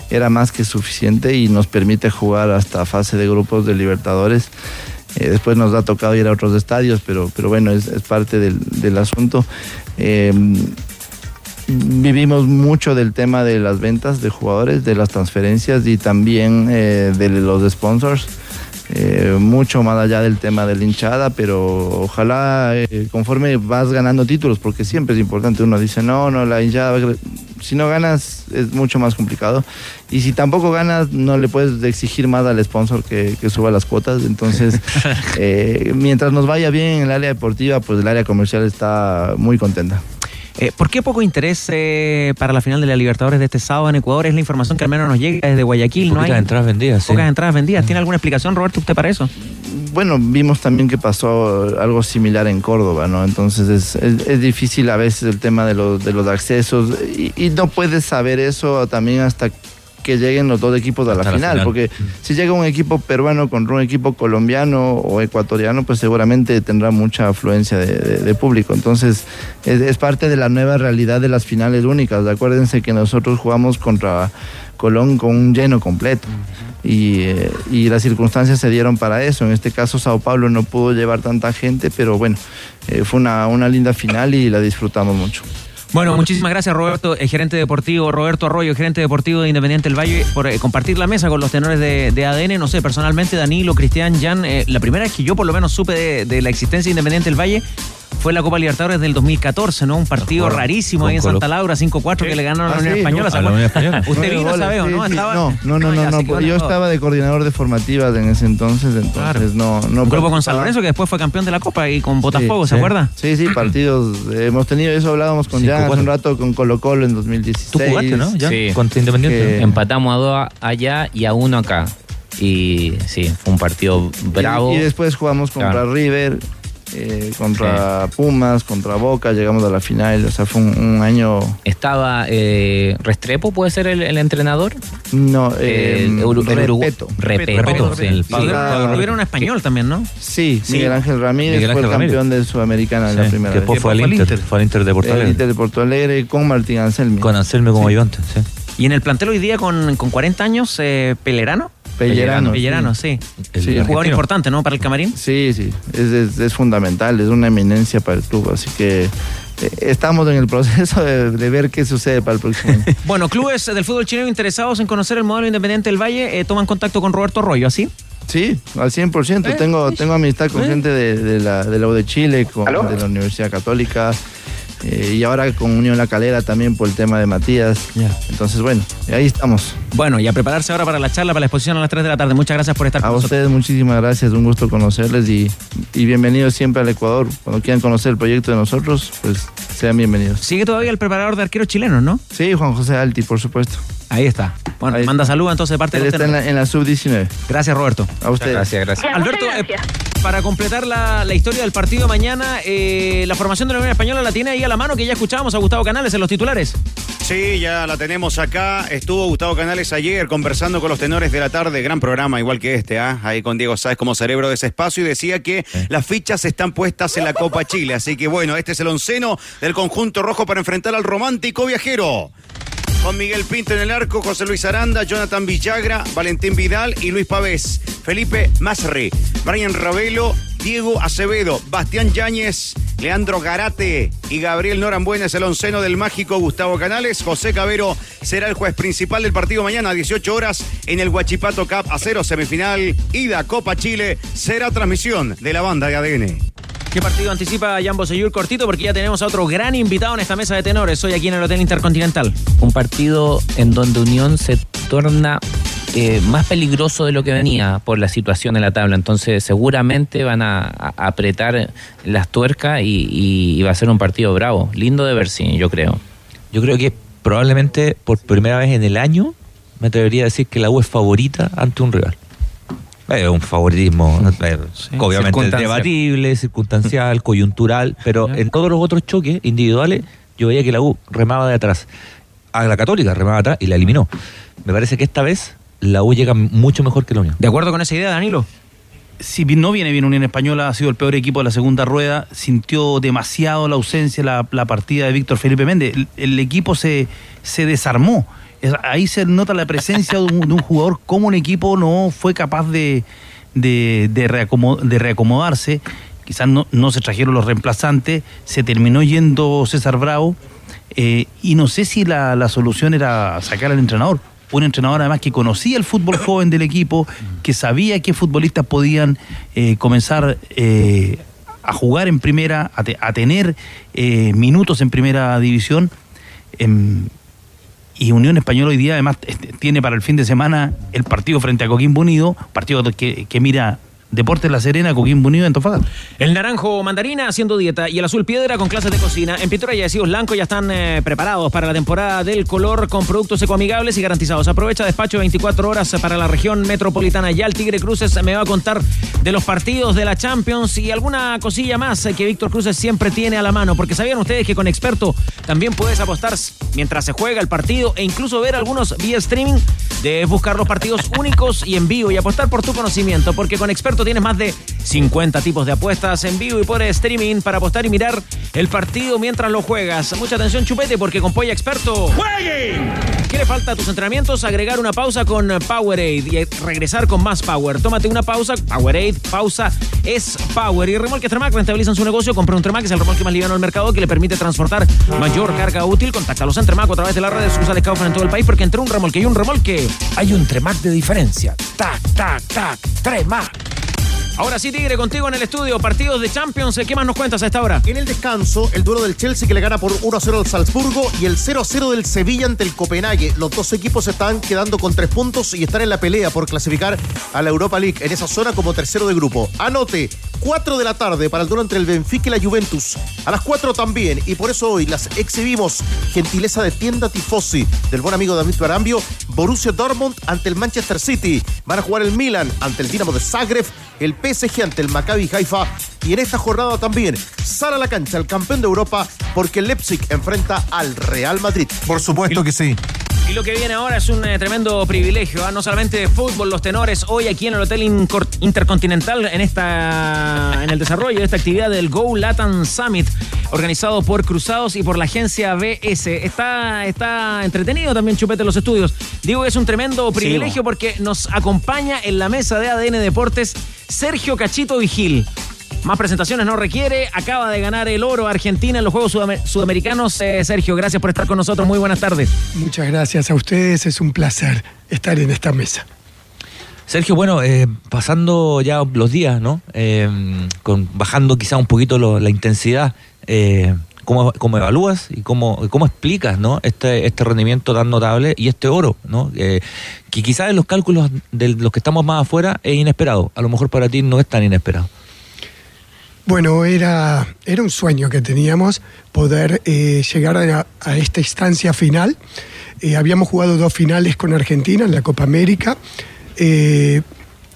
era más que suficiente y nos permite jugar hasta fase de grupos de Libertadores. Eh, después nos ha tocado ir a otros estadios, pero, pero bueno, es, es parte del, asunto. Eh, vivimos mucho del tema de las ventas de jugadores, de las transferencias y también eh, de los sponsors. Eh, mucho más allá del tema de la hinchada, pero ojalá eh, conforme vas ganando títulos, porque siempre es importante, uno dice, no, no, la hinchada, va a cre-". si no ganas es mucho más complicado, y si tampoco ganas no le puedes exigir más al sponsor que, que suba las cuotas, entonces eh, mientras nos vaya bien en el área deportiva, pues el área comercial está muy contenta.
Eh, ¿Por qué poco interés eh, para la final de la Libertadores de este sábado en Ecuador? Es la información que al menos nos llega desde Guayaquil. ¿no
Poquitas
hay
entradas vendidas, sí.
Pocas entradas vendidas. ¿Tiene alguna explicación, Roberto, usted para eso?
Bueno, vimos también que pasó algo similar en Córdoba, ¿no? Entonces es, es- es difícil a veces el tema de los, de los accesos y, y no puedes saber eso también hasta que lleguen los dos equipos a la, final,
final.
porque si llega un equipo peruano contra un equipo colombiano o ecuatoriano, pues seguramente tendrá mucha afluencia de, de- de público. Entonces es, es parte de la nueva realidad de las finales únicas. Acuérdense que nosotros jugamos contra Colón con un lleno completo. Y, eh, y las circunstancias se dieron para eso. En este caso, Sao Paulo no pudo llevar tanta gente, pero bueno, eh, fue una, una linda final y la disfrutamos mucho.
Bueno, muchísimas gracias Roberto, el gerente deportivo, Roberto Arroyo, gerente deportivo de Independiente del Valle, por eh, compartir la mesa con los tenores de, de ADN. No sé, personalmente, Danilo, Cristian, Jan, eh, la primera vez que yo por lo menos supe de, de la existencia de Independiente del Valle fue la Copa Libertadores del 2014, ¿no? Un partido rarísimo ahí en Santa Laura, 5-4, que le ganaron a la
Ah,
Unión
sí,
Española.
¿no?
¿se
A la? Unión Española.
Usted
Nueve
vino,
goles,
¿sabe o
sí,
no?
sí.
Estaba-
no, no, no,
ya,
no, no, yo estaba de coordinador de formativas en ese entonces, entonces no, no
Un grupo con San. Lorenzo que después fue campeón de la Copa y con Botafogo,
Sí,
¿se
sí.
acuerda?
Sí, sí, partidos. eh, hemos tenido eso, hablábamos con Jan hace un rato con Colo Colo en 2016.
Tú jugaste, ¿no? Ya,
Sí.
contra Independiente.
Que-
Empatamos a dos allá y a uno acá. Y sí, fue un partido bravo.
Y, y después jugamos contra
Claro.
River, eh, contra Pumas, contra Boca, llegamos a la final. O sea, fue un, un año.
Estaba eh, Restrepo, ¿puede ser el, el entrenador?
No, eh,
el, el
Repeto.
Repeto,
Repeto,
sí.
el
Sí.
Tuvieron un español también, ¿no?
Sí,
Sí.
Miguel Ángel Ramírez
Miguel
fue el
Ramírez.
campeón de Sudamericana en la
Sí,
primera
que
vez.
después fue al Inter, fue al Inter de Porto
El
Alegre.
Inter de Porto Alegre con Martín Anselmi.
Con Anselmo como ayudante, sí.
Y en el plantel hoy día con, con 40 años, eh, Pelerano.
Pellerano.
Pellerano, sí.
El
Sí, un jugador importante, ¿no? Para el camarín.
Sí, sí, es, es- es fundamental, es una eminencia para el club, así que eh, estamos en el proceso de, de ver qué sucede para el próximo año.
Bueno, clubes del fútbol chileno interesados en conocer el modelo independiente del Valle eh, toman contacto con Roberto Arroyo, ¿así?
Sí, al 100%. tengo, tengo amistad con gente de, de la, de la U de Chile, con,
¿Aló?
de la Universidad Católica eh, y ahora con Unión La Calera también por el tema de Matías. Entonces, bueno, ahí estamos.
Bueno, y a prepararse ahora para la charla, para la exposición a las 3 de la tarde. Muchas gracias por estar
A
con nosotros.
ustedes muchísimas gracias, un gusto conocerles y, y bienvenidos siempre al Ecuador. Cuando quieran conocer el proyecto de nosotros, pues sean bienvenidos.
Sigue todavía el preparador de arqueros chilenos, ¿no?
Sí, Juan José Alti, por supuesto.
Ahí está. Bueno, manda saludos entonces de parte
Él
de
está
usted.
en la, en la sub-19.
Gracias, Roberto.
A usted.
Gracias, gracias.
Alberto, eh, para completar la, la historia del partido de mañana, eh, la formación de la Unión Española la tiene ahí a la mano, que ya escuchábamos a Gustavo Canales en los titulares.
Sí, ya la tenemos acá. Estuvo Gustavo Canales ayer conversando con los tenores de la tarde. Gran programa, igual que este, ¿ah? ahí con Diego Sáez como cerebro de ese espacio. Y decía que las fichas están puestas en la Copa Chile. Así que bueno, este es el onceno del conjunto rojo para enfrentar al romántico viajero. Con Miguel Pinto en el arco, José Luis Aranda, Jonathan Villagra, Valentín Vidal y Luis Pavés. Felipe Masri, Brian Ravelo, Diego Acevedo, Bastián Yáñez, Leandro Garate y Gabriel Norambuena es el onceno del mágico Gustavo Canales. José Cabero será el juez principal del partido mañana a 18 horas en el Huachipato Cup a cero semifinal. Ida Copa Chile será transmisión de la banda de ADN.
¿Qué partido anticipa Jan Bosellur cortito? Porque ya tenemos a otro gran invitado en esta mesa de tenores, hoy aquí en el Hotel Intercontinental.
Un partido en donde Unión se torna eh, más peligroso de lo que venía por la situación en la tabla. Entonces seguramente van a, a apretar las tuercas y, y- y va a ser un partido bravo. Lindo de ver, sí, yo creo.
Yo creo que probablemente por primera vez en el año me atrevería a decir que la U es favorita ante un rival. Es un favoritismo, eh, obviamente
Circunstancial.
debatible, circunstancial, coyuntural, pero en todos los otros choques individuales yo veía que la U remaba de atrás. A la Católica remaba atrás y la eliminó. Me parece que esta vez la U llega mucho mejor que la Unión.
¿De acuerdo con esa idea, Danilo?
si bien no viene bien Unión Española, ha sido el peor equipo de la segunda rueda, sintió demasiado la ausencia, la, la partida de Víctor Felipe Méndez. El, el equipo se, se desarmó. Ahí se nota la presencia de un, jugador, cómo un equipo no fue capaz de, de, de reacomo- de reacomodarse. Quizás no, no se trajeron los reemplazantes, se terminó yendo César Bravo. eh, y no sé si la, la solución era sacar al entrenador un entrenador además que conocía el fútbol joven del equipo, que sabía qué futbolistas podían eh, comenzar eh, a jugar en primera, a, te- a tener minutos en primera división. Y Unión Española hoy día además este, tiene para el fin de semana el partido frente a Coquimbo Unido, partido que, que mira Deportes La Serena, Coquimbo Unido, Antofagasta.
El naranjo mandarina haciendo dieta y el azul piedra con clases de cocina. En Pintura y Adhesivos Blanco ya están eh, preparados para la temporada del color con productos ecoamigables y garantizados. Aprovecha despacho 24 horas para la región metropolitana. Ya el Tigre Cruces me va a contar de los partidos de la Champions y alguna cosilla más eh, que Víctor Cruces siempre tiene a la mano. Porque sabían ustedes que con Experto también puedes apostar mientras se juega el partido e incluso ver algunos vía streaming. Debes buscar los partidos únicos y en vivo y apostar por tu conocimiento. Porque con Experto tienes más de 50 tipos de apuestas en vivo y por streaming para apostar y mirar el partido mientras lo juegas. Mucha atención, chupete, porque con Polla Experto. ¡Jueguen! ¿Qué le falta a tus entrenamientos? Agregar una pausa con Powerade y regresar con más power. Tómate una pausa. Powerade, pausa es power. Y Remolque Tremac rentabilizan su negocio. Compra un Tremac, es el remolque más liviano del mercado que le permite transportar mayor carga útil. Contáctalos en Tremac a través de las redes sociales Kaufman en todo el país, porque entre un remolque y un remolque
hay un Tremac de diferencia. Tac, tac, tac. Tremac.
Ahora sí, Tigre, contigo en el estudio. Partidos de Champions. ¿Qué más nos cuentas a esta hora?
En el descanso, el duelo del Chelsea que le gana por 1-0 al Salzburgo y el 0-0 del Sevilla ante el Copenhague. Los dos equipos están quedando con tres puntos y están en la pelea por clasificar a la Europa League en esa zona como tercero de grupo. Anote, 4 de la tarde para el duelo entre el Benfica y la Juventus. A las 4 también, y por eso hoy las exhibimos. Gentileza de tienda Tifosi del buen amigo David Arambio. Borussia Dortmund ante el Manchester City. Van a jugar el Milan ante el Dinamo de Zagreb. El PSG ante el Maccabi Haifa. Y en esta jornada también sale a la cancha el campeón de Europa porque el Leipzig enfrenta al Real Madrid.
Por supuesto que sí.
Y lo que viene ahora es un eh, tremendo privilegio, ¿ah? no solamente de fútbol, los tenores, hoy aquí en el Hotel Incor- Intercontinental, en, esta, en el desarrollo de esta actividad del Go Latin Summit, organizado por Cruzados y por la agencia BS. Está, está entretenido también Chupete los estudios. Digo que es un tremendo privilegio porque nos acompaña en la mesa de ADN Deportes Sergio Cachito Vigil. Más presentaciones no requiere. Acaba de ganar el oro Argentina en los Juegos Sudam- Sudamericanos. Eh, Sergio, gracias por estar con nosotros. Muy buenas tardes.
Muchas gracias a ustedes, es un placer estar en esta mesa.
Sergio, bueno, eh, pasando ya los días, ¿no? Eh, con, bajando quizá un poquito lo- la intensidad, eh, ¿cómo, cómo evalúas y cómo, cómo explicas, ¿no? Este, este rendimiento tan notable y este oro, ¿no? Eh, que quizás en los cálculos de los que estamos más afuera es inesperado. A lo mejor para ti no es tan inesperado.
Bueno, era, era un sueño que teníamos poder eh, llegar a, esta instancia final. Eh, habíamos jugado dos finales con Argentina en la Copa América. eh,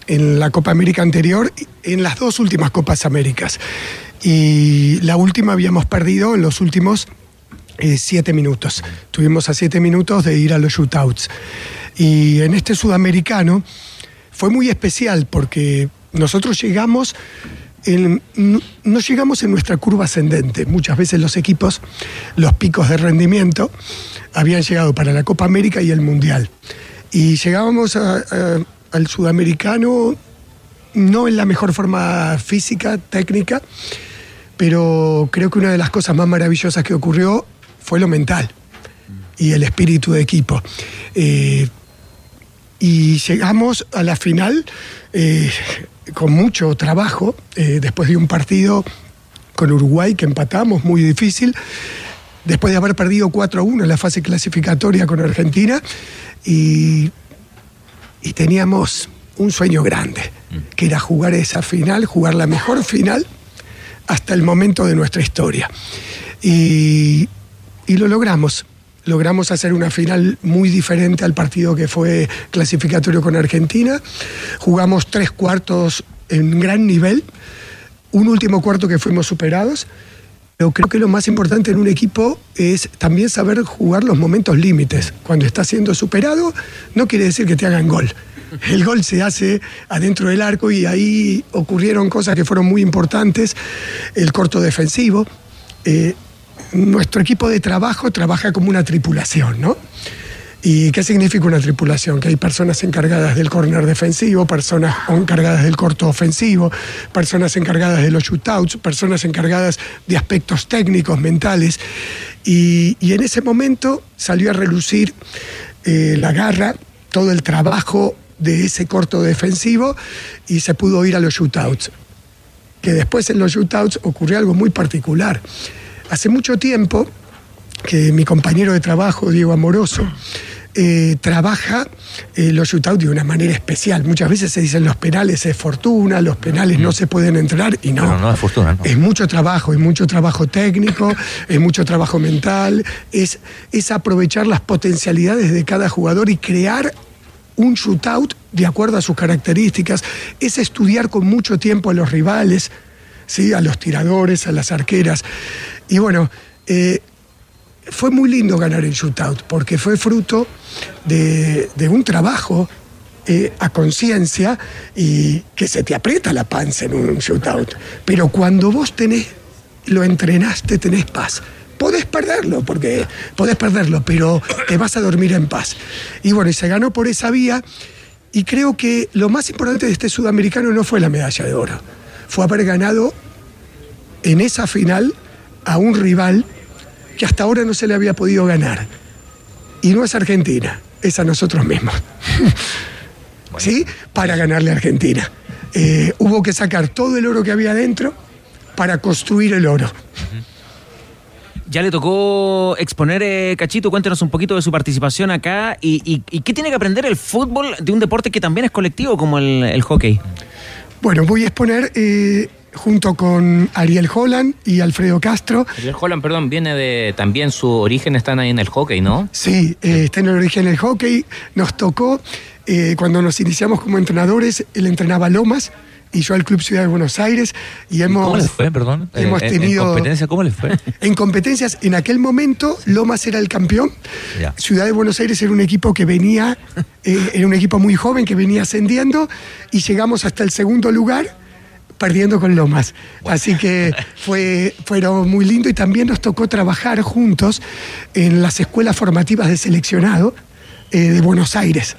en la Copa América anterior, en las dos últimas Copas Américas. Y la última habíamos perdido en los últimos siete minutos. Tuvimos a siete minutos de ir a los shootouts. Y en este sudamericano fue muy especial porque nosotros llegamos, no llegamos en nuestra curva ascendente. Muchas veces los equipos, los picos de rendimiento, habían llegado para la Copa América y el Mundial. Y llegábamos al sudamericano no en la mejor forma física, técnica, pero creo que una de las cosas más maravillosas que ocurrió fue lo mental y el espíritu de equipo. Eh, y llegamos a la final eh, con mucho trabajo, eh, después de un partido con Uruguay que empatamos, muy difícil, después de haber perdido 4 a 1 en la fase clasificatoria con Argentina, y, y teníamos un sueño grande, que era jugar esa final, jugar la mejor final hasta el momento de nuestra historia. Y, y lo logramos. Logramos hacer una final muy diferente al partido que fue clasificatorio con Argentina. Jugamos tres cuartos en gran nivel, un último cuarto que fuimos superados. Pero creo que lo más importante en un equipo es también saber jugar los momentos límites. Cuando estás siendo superado, no quiere decir que te hagan gol. El gol se hace adentro del arco y ahí ocurrieron cosas que fueron muy importantes. El corto defensivo. Eh, nuestro equipo de trabajo trabaja como una tripulación, ¿no? ¿Y qué significa una tripulación? Que hay personas encargadas del corner defensivo, personas encargadas del corto ofensivo, personas encargadas de los shootouts, personas encargadas de aspectos técnicos, mentales. Y, en ese momento salió a relucir eh, la garra, todo el trabajo de ese corto defensivo y se pudo ir a los shootouts. Que después en los shootouts ocurrió algo muy particular. Hace mucho tiempo que mi compañero de trabajo, Diego Amoroso, eh, trabaja eh, los shootouts de una manera especial. Muchas veces se dicen los penales es fortuna, los penales no se pueden entrenar y no.
No, no es fortuna, no.
Es mucho trabajo, es mucho trabajo técnico, es mucho trabajo mental, es, es aprovechar las potencialidades de cada jugador y crear un shootout de acuerdo a sus características, es estudiar con mucho tiempo a los rivales, ¿sí? a los tiradores, a las arqueras. Y bueno, eh, fue muy lindo ganar el shootout, porque fue fruto de, un trabajo eh, a conciencia y que se te aprieta la panza en un shootout. Pero cuando vos tenés, lo entrenaste, tenés paz. Podés perderlo, porque podés perderlo, pero te vas a dormir en paz. Y bueno, y se ganó por esa vía. Y creo que lo más importante de este sudamericano no fue la medalla de oro, fue haber ganado en esa final a un rival que hasta ahora no se le había podido ganar. Y no es Argentina, es a nosotros mismos. ¿Sí? Para ganarle a Argentina. Eh, hubo que sacar todo el oro que había dentro para construir el oro.
Ya le tocó exponer, eh, Cachito, cuéntenos un poquito de su participación acá y, y- y qué tiene que aprender el fútbol de un deporte que también es colectivo como el, el hockey.
Bueno, voy a exponer eh, junto con Ariel Holland y Alfredo Castro.
Ariel Holland, perdón, viene de. También su origen están ahí en el hockey, ¿no?
Sí, eh, está en el origen del hockey. Nos tocó, eh, cuando nos iniciamos como entrenadores, él entrenaba Lomas y yo al Club Ciudad de Buenos Aires. Y hemos,
¿Cómo les fue, perdón?
Hemos
Eh, en-
tenido.
En competencia, ¿cómo les fue?
En competencias, en aquel momento, Lomas era el campeón.
Ya.
Ciudad de Buenos Aires era un equipo que venía, eh, era un equipo muy joven que venía ascendiendo y llegamos hasta el segundo lugar perdiendo con Lomas. Así que fue, fueron muy lindo y también nos tocó trabajar juntos en las escuelas formativas de seleccionado eh, de Buenos Aires.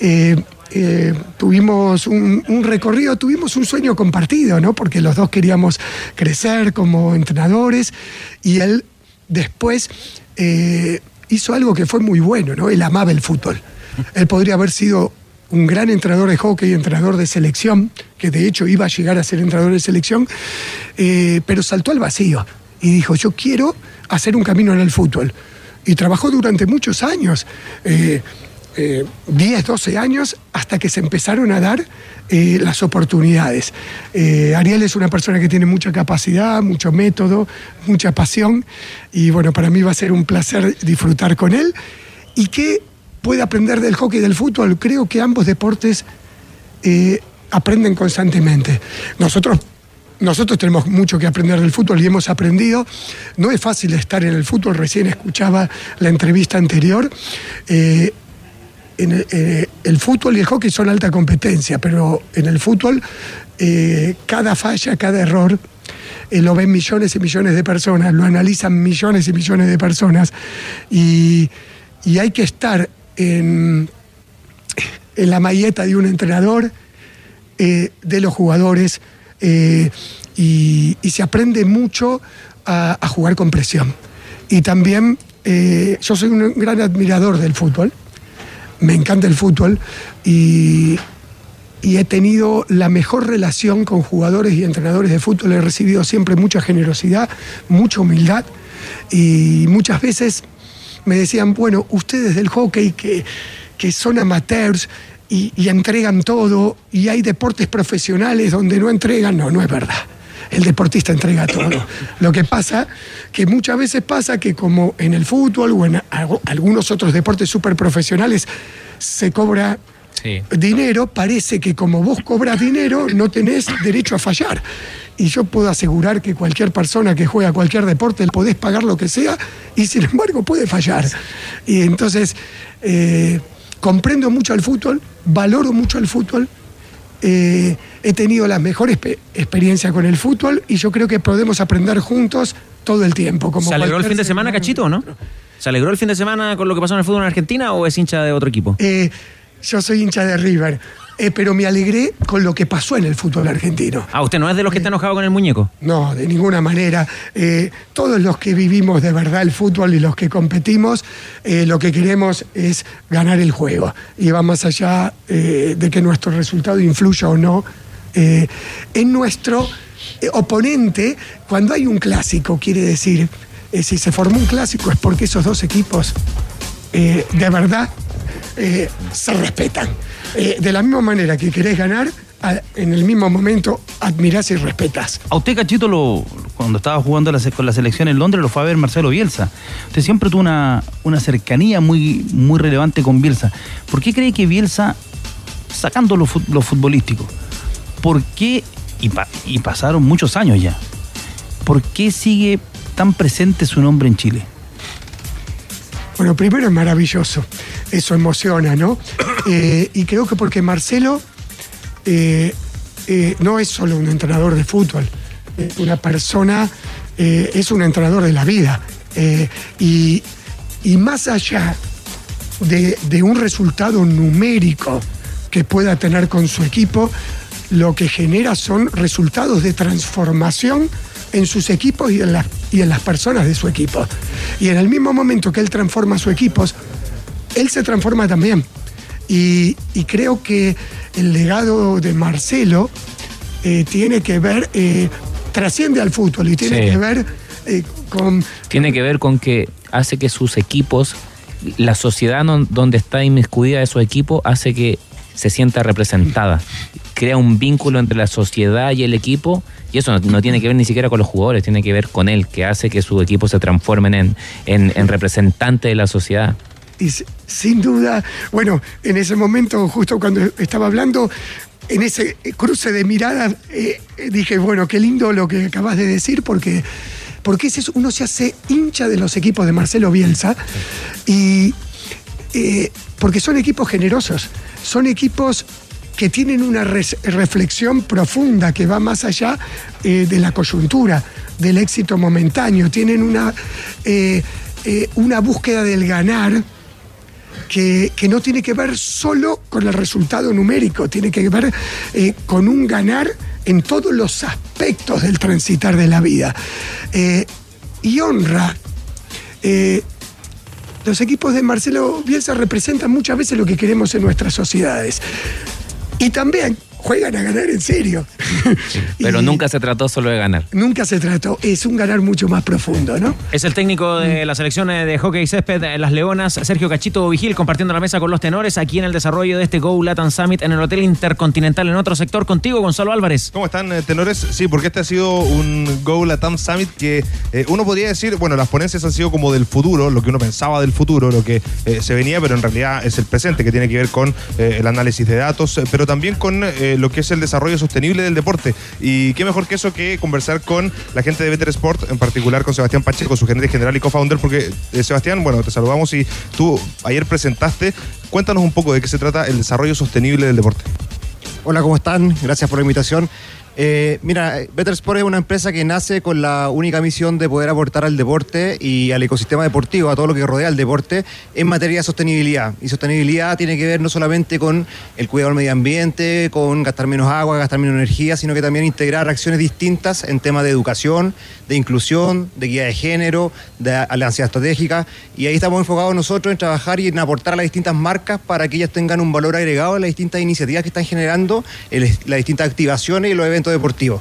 Eh, eh, tuvimos un, un recorrido, tuvimos un sueño compartido, ¿no? Porque los dos queríamos crecer como entrenadores y él después hizo algo que fue muy bueno, ¿no? Él amaba el fútbol. Él podría haber sido un gran entrenador de hockey, entrenador de selección, que de hecho iba a llegar a ser entrenador de selección, eh, pero saltó al vacío y dijo, yo quiero hacer un camino en el fútbol. Y trabajó durante muchos años, eh, eh, 10, 12 años, hasta que se empezaron a dar eh, las oportunidades. Eh, Ariel es una persona que tiene mucha capacidad, mucho método, mucha pasión, y bueno, para mí va a ser un placer disfrutar con él. ¿Y qué puede aprender del hockey y del fútbol? Creo que ambos deportes eh, aprenden constantemente. Nosotros, nosotros tenemos mucho que aprender del fútbol y hemos aprendido. No es fácil estar en el fútbol, recién escuchaba la entrevista anterior. Eh, en el, eh, el fútbol y el hockey son alta competencia, pero en el fútbol cada falla, cada error lo ven millones y millones de personas, lo analizan millones y millones de personas y, y hay que estar en, en la malleta de un entrenador, eh, de los jugadores eh, y, se aprende mucho a, jugar con presión. Y también eh, yo soy un gran admirador del fútbol, me encanta el fútbol y he tenido la mejor relación con jugadores y entrenadores de fútbol, he recibido siempre mucha generosidad, mucha humildad y muchas veces me decían, bueno, ustedes del hockey que, que son amateurs y, y entregan todo y hay deportes profesionales donde no entregan, no, no es verdad. El deportista entrega todo. Lo que pasa, que muchas veces pasa que como en el fútbol o en algunos otros deportes súper profesionales se cobra
Sí.
dinero, parece que como vos cobras dinero no tenés derecho a fallar. Y yo puedo asegurar que cualquier persona que juega cualquier deporte podés pagar lo que sea y sin embargo puede fallar. Y entonces eh, comprendo mucho al fútbol, valoro mucho el fútbol. eh, he tenido la mejor expe- experiencia con el fútbol y yo creo que podemos aprender juntos todo el tiempo. Como
¿Se alegró el fin de semana. Cachito, o no? ¿Se alegró el fin de semana con lo que pasó en el fútbol en Argentina o es hincha de otro equipo?
Eh, yo soy hincha de River, eh, pero me alegré con lo que pasó en el fútbol argentino.
Ah, usted no es de los que está enojado con el muñeco.
No, de ninguna manera. Eh, todos los que vivimos de verdad el fútbol y los que competimos, eh, lo que queremos es ganar el juego. Y va más allá eh, de que nuestro resultado influya o no eh, en nuestro eh, oponente. Cuando hay un clásico, quiere decir, eh, si se formó un clásico es porque esos dos equipos eh, de verdad eh, se respetan. Eh, de la misma manera que querés ganar, en el mismo momento admirás y respetas.
A usted, Cachito, cuando estaba jugando con la selección en Londres, lo fue a ver Marcelo Bielsa. Usted siempre tuvo una, una cercanía muy, muy relevante con Bielsa. ¿Por qué cree que Bielsa, sacando lo, lo futbolístico, por qué, y, y pasaron muchos años ya, por qué sigue tan presente su nombre en Chile?
Bueno, primero es maravilloso, eso emociona, ¿no? Eh, y creo que porque Marcelo eh, eh, no es solo un entrenador de fútbol, es una persona, es un entrenador de la vida. Y, y más allá de, de un resultado numérico que pueda tener con su equipo, lo que genera son resultados de transformación en sus equipos y en, las- y en las personas de su equipo. Y en el mismo momento que él transforma sus equipos, él se transforma también. Y, y creo que el legado de Marcelo eh, tiene que ver, eh, trasciende al fútbol y tiene
Sí.
que ver eh, con
Tiene que ver con que hace que sus equipos, la sociedad donde está inmiscuida de su equipo, hace que se sienta representada. Crea un vínculo entre la sociedad y el equipo, y eso no, tiene que ver ni siquiera con los jugadores, tiene que ver con él, que hace que sus equipos se transformen en, en, en representantes de la sociedad.
Y sin duda, bueno, en ese momento, justo cuando estaba hablando, en ese cruce de miradas, eh, eh, dije, bueno, qué lindo lo que acabas de decir, porque, porque ese es- uno se hace hincha de los equipos de Marcelo Bielsa, y eh, porque son equipos generosos, son equipos que tienen una reflexión profunda que va más allá eh, de la coyuntura, del éxito momentáneo, tienen una, eh, eh, una búsqueda del ganar que, que no tiene que ver solo con el resultado numérico, tiene que ver con un ganar en todos los aspectos del transitar de la vida. Y honra. Los equipos de Marcelo Bielsa representan muchas veces lo que queremos en nuestras sociedades. Y también juegan a ganar en serio.
Pero nunca se trató solo de ganar.
Nunca se trató, es un ganar mucho más profundo, ¿no?
Es el técnico de la selección eh, de hockey césped eh, Las Leonas, Sergio Cachito Vigil, compartiendo la mesa con los tenores aquí en el desarrollo de este Go Latin Summit en el Hotel Intercontinental en otro sector. Contigo, Gonzalo Álvarez.
¿Cómo están, eh, tenores? Sí, porque este ha sido un Go Latam Summit que eh, uno podría decir, bueno, las ponencias han sido como del futuro, lo que uno pensaba del futuro, lo que eh, se venía, pero en realidad es el presente, que tiene que ver con eh, el análisis de datos, pero también con eh, lo que es el desarrollo sostenible del deporte. Y qué mejor que eso que conversar con la gente de Better Sport, en particular con Sebastián Pacheco, su gerente general y co-founder, porque eh, Sebastián, bueno, te saludamos y tú ayer presentaste, cuéntanos un poco de qué se trata el desarrollo sostenible del deporte.
Hola, ¿cómo están? Gracias por la invitación. Eh, mira, Better Sport es una empresa que nace con la única misión de poder aportar al deporte y al ecosistema deportivo, a todo lo que rodea al deporte, en materia de sostenibilidad. Y sostenibilidad tiene que ver no solamente con el cuidado del medio ambiente, con gastar menos agua, gastar menos energía, sino que también integrar acciones distintas en temas de educación, de inclusión, de guía de género, de alianza estratégica. Y ahí estamos enfocados nosotros en trabajar y en aportar a las distintas marcas para que ellas tengan un valor agregado en las distintas iniciativas que están generando, en las distintas activaciones y los eventos deportivos.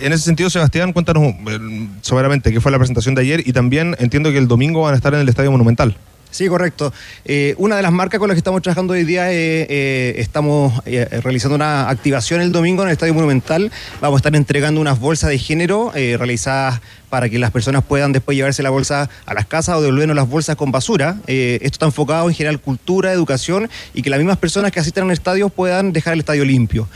En ese sentido, Sebastián, cuéntanos eh, soberamente qué fue la presentación de ayer y también entiendo que el domingo van a estar en el Estadio Monumental.
Sí, correcto. Eh, una de las marcas con las que estamos trabajando hoy día, eh, eh, estamos eh, realizando una activación el domingo en el Estadio Monumental. Vamos a estar entregando unas bolsas de género eh, realizadas para que las personas puedan después llevarse la bolsa a las casas o devolvernos las bolsas con basura. Esto está enfocado en generar cultura, educación y que las mismas personas que asistan al estadio puedan dejar el estadio limpio.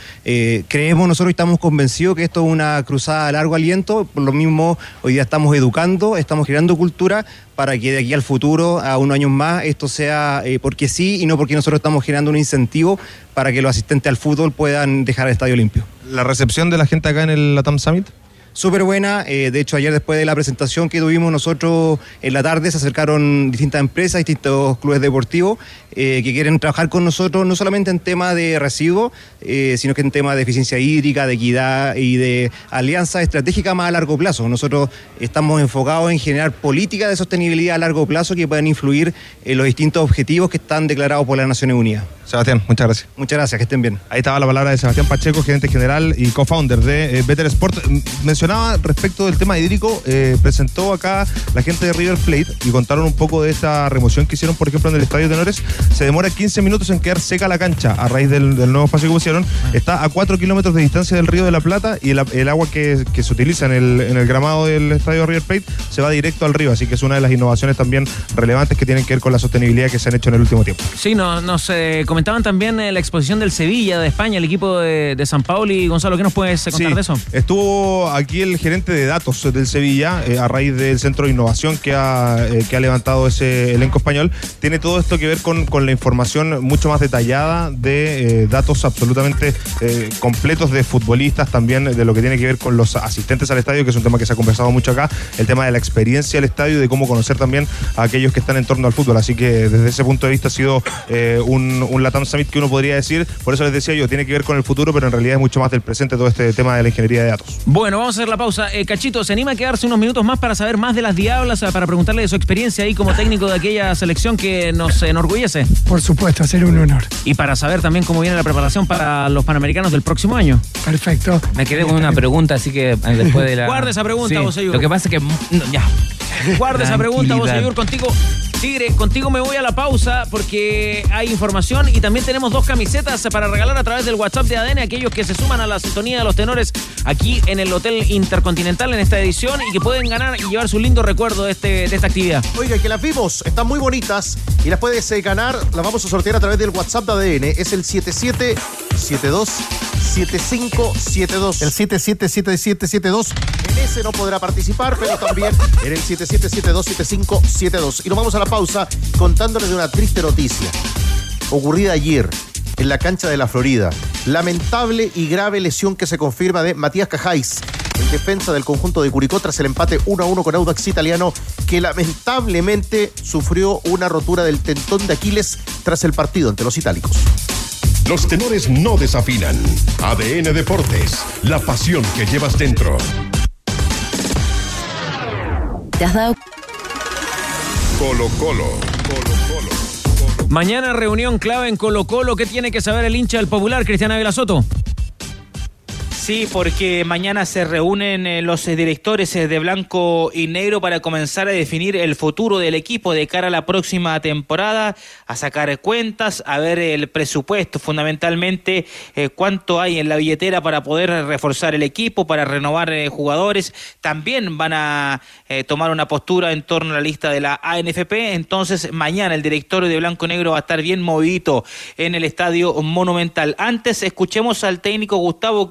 Creemos, nosotros estamos convencidos que esto es una cruzada a largo aliento, por lo mismo hoy día estamos educando, estamos creando cultura para que de aquí al futuro, a unos años más, esto sea eh, porque sí y no porque nosotros estamos generando un incentivo para que los asistentes al fútbol puedan dejar el estadio limpio.
¿La recepción de la gente acá en el Latam Summit?
Súper buena, eh, de hecho ayer después de la presentación que tuvimos nosotros en la tarde se acercaron distintas empresas, distintos clubes deportivos eh, que quieren trabajar con nosotros no solamente en tema de residuos, eh, sino que en tema de eficiencia hídrica, de equidad y de alianza estratégica más a largo plazo. Nosotros estamos enfocados en generar políticas de sostenibilidad a largo plazo que puedan influir en los distintos objetivos que están declarados por las Naciones Unidas.
Sebastián, muchas gracias.
Muchas gracias, que estén bien.
Ahí estaba la palabra de Sebastián Pacheco, gerente general y co-founder de Better Sport. M-
mencionaba respecto del tema hídrico, eh, presentó acá la gente de River Plate y contaron un poco de esta remoción que hicieron, por ejemplo, en el Estadio Tenores. Se demora 15 minutos en quedar seca la cancha a raíz del, del nuevo espacio que pusieron. Está a 4 kilómetros de distancia del Río de la Plata y el, el agua que, que se utiliza en el, en el gramado del Estadio River Plate se va directo al río. Así que es una de las innovaciones también relevantes que tienen que ver con la sostenibilidad que se han hecho en el último tiempo.
Sí, no- nos eh, comentaban también eh, la exposición del Sevilla de España, el equipo de, de San Paulo. Y Gonzalo, ¿qué nos puedes contar
Sí,
de eso?
Estuvo aquí el gerente de datos del Sevilla eh, a raíz del centro de innovación que ha, eh, que ha levantado ese elenco español. Tiene todo esto que ver con, con la información mucho más detallada de eh, datos absolutamente completos de futbolistas, también de lo que tiene que ver con los asistentes al estadio, que es un tema que se ha conversado mucho acá, el tema de la experiencia del estadio y de cómo conocer también a aquellos que están en torno al fútbol. Así que desde ese punto de vista ha sido un, un Summit que uno podría decir, por eso les decía yo, tiene que ver con el futuro, pero en realidad es mucho más del presente todo este tema de la ingeniería de datos.
Bueno, vamos a hacer la pausa. Eh, Cachito, ¿se anima a quedarse unos minutos más para saber más de las Diablas, eh, para preguntarle de su experiencia ahí como técnico de aquella selección que nos enorgullece?
Por supuesto, hacer un honor.
Y para saber también cómo viene la preparación para los Panamericanos del próximo año.
Perfecto.
Me quedé con una pregunta, así que eh, después de la.
Guarda esa pregunta,
Sí,
Boseyur.
Lo que pasa es que. mm, no, ya.
Guarda esa pregunta,
Tranquilidad.
Boseyur, contigo. Tigre, contigo me voy a la pausa porque hay información y también tenemos dos camisetas para regalar a través del WhatsApp de ADN a aquellos que se suman a la sintonía de los tenores aquí en el Hotel Intercontinental en esta edición y que pueden ganar y llevarse un lindo recuerdo de, este, de esta actividad.
Oiga, que las vimos, están muy bonitas y las puedes eh, ganar, las vamos a sortear a través del WhatsApp de ADN. Es el 7772 7572. El 777772. En ese no podrá participar, pero también en el 7772 7572. Y nos vamos a la pausa contándoles de una triste noticia ocurrida ayer en la cancha de la Florida. Lamentable y grave lesión que se confirma de Matías Cajáis, en defensa del conjunto de Curicó tras el empate 1 a 1 con Audax Italiano, que lamentablemente sufrió una rotura del tentón de Aquiles tras el partido ante los itálicos.
Los tenores no desafinan. ADN Deportes, la pasión que llevas dentro.
¿Te has dado
Colo Colo.
Mañana reunión clave en Colo Colo. ¿Qué tiene que saber el hincha del Popular, Cristiana Ávila Soto?
Sí, porque mañana se reúnen eh, los directores eh, de blanco y negro para comenzar a definir el futuro del equipo de cara a la próxima temporada, a sacar cuentas, a ver el presupuesto, fundamentalmente eh, cuánto hay en la billetera para poder reforzar el equipo, para renovar jugadores. También van a tomar una postura en torno a la lista de la ANFP. Entonces, mañana el directorio de blanco y negro va a estar bien movidito en el estadio Monumental. Antes, escuchemos al técnico Gustavo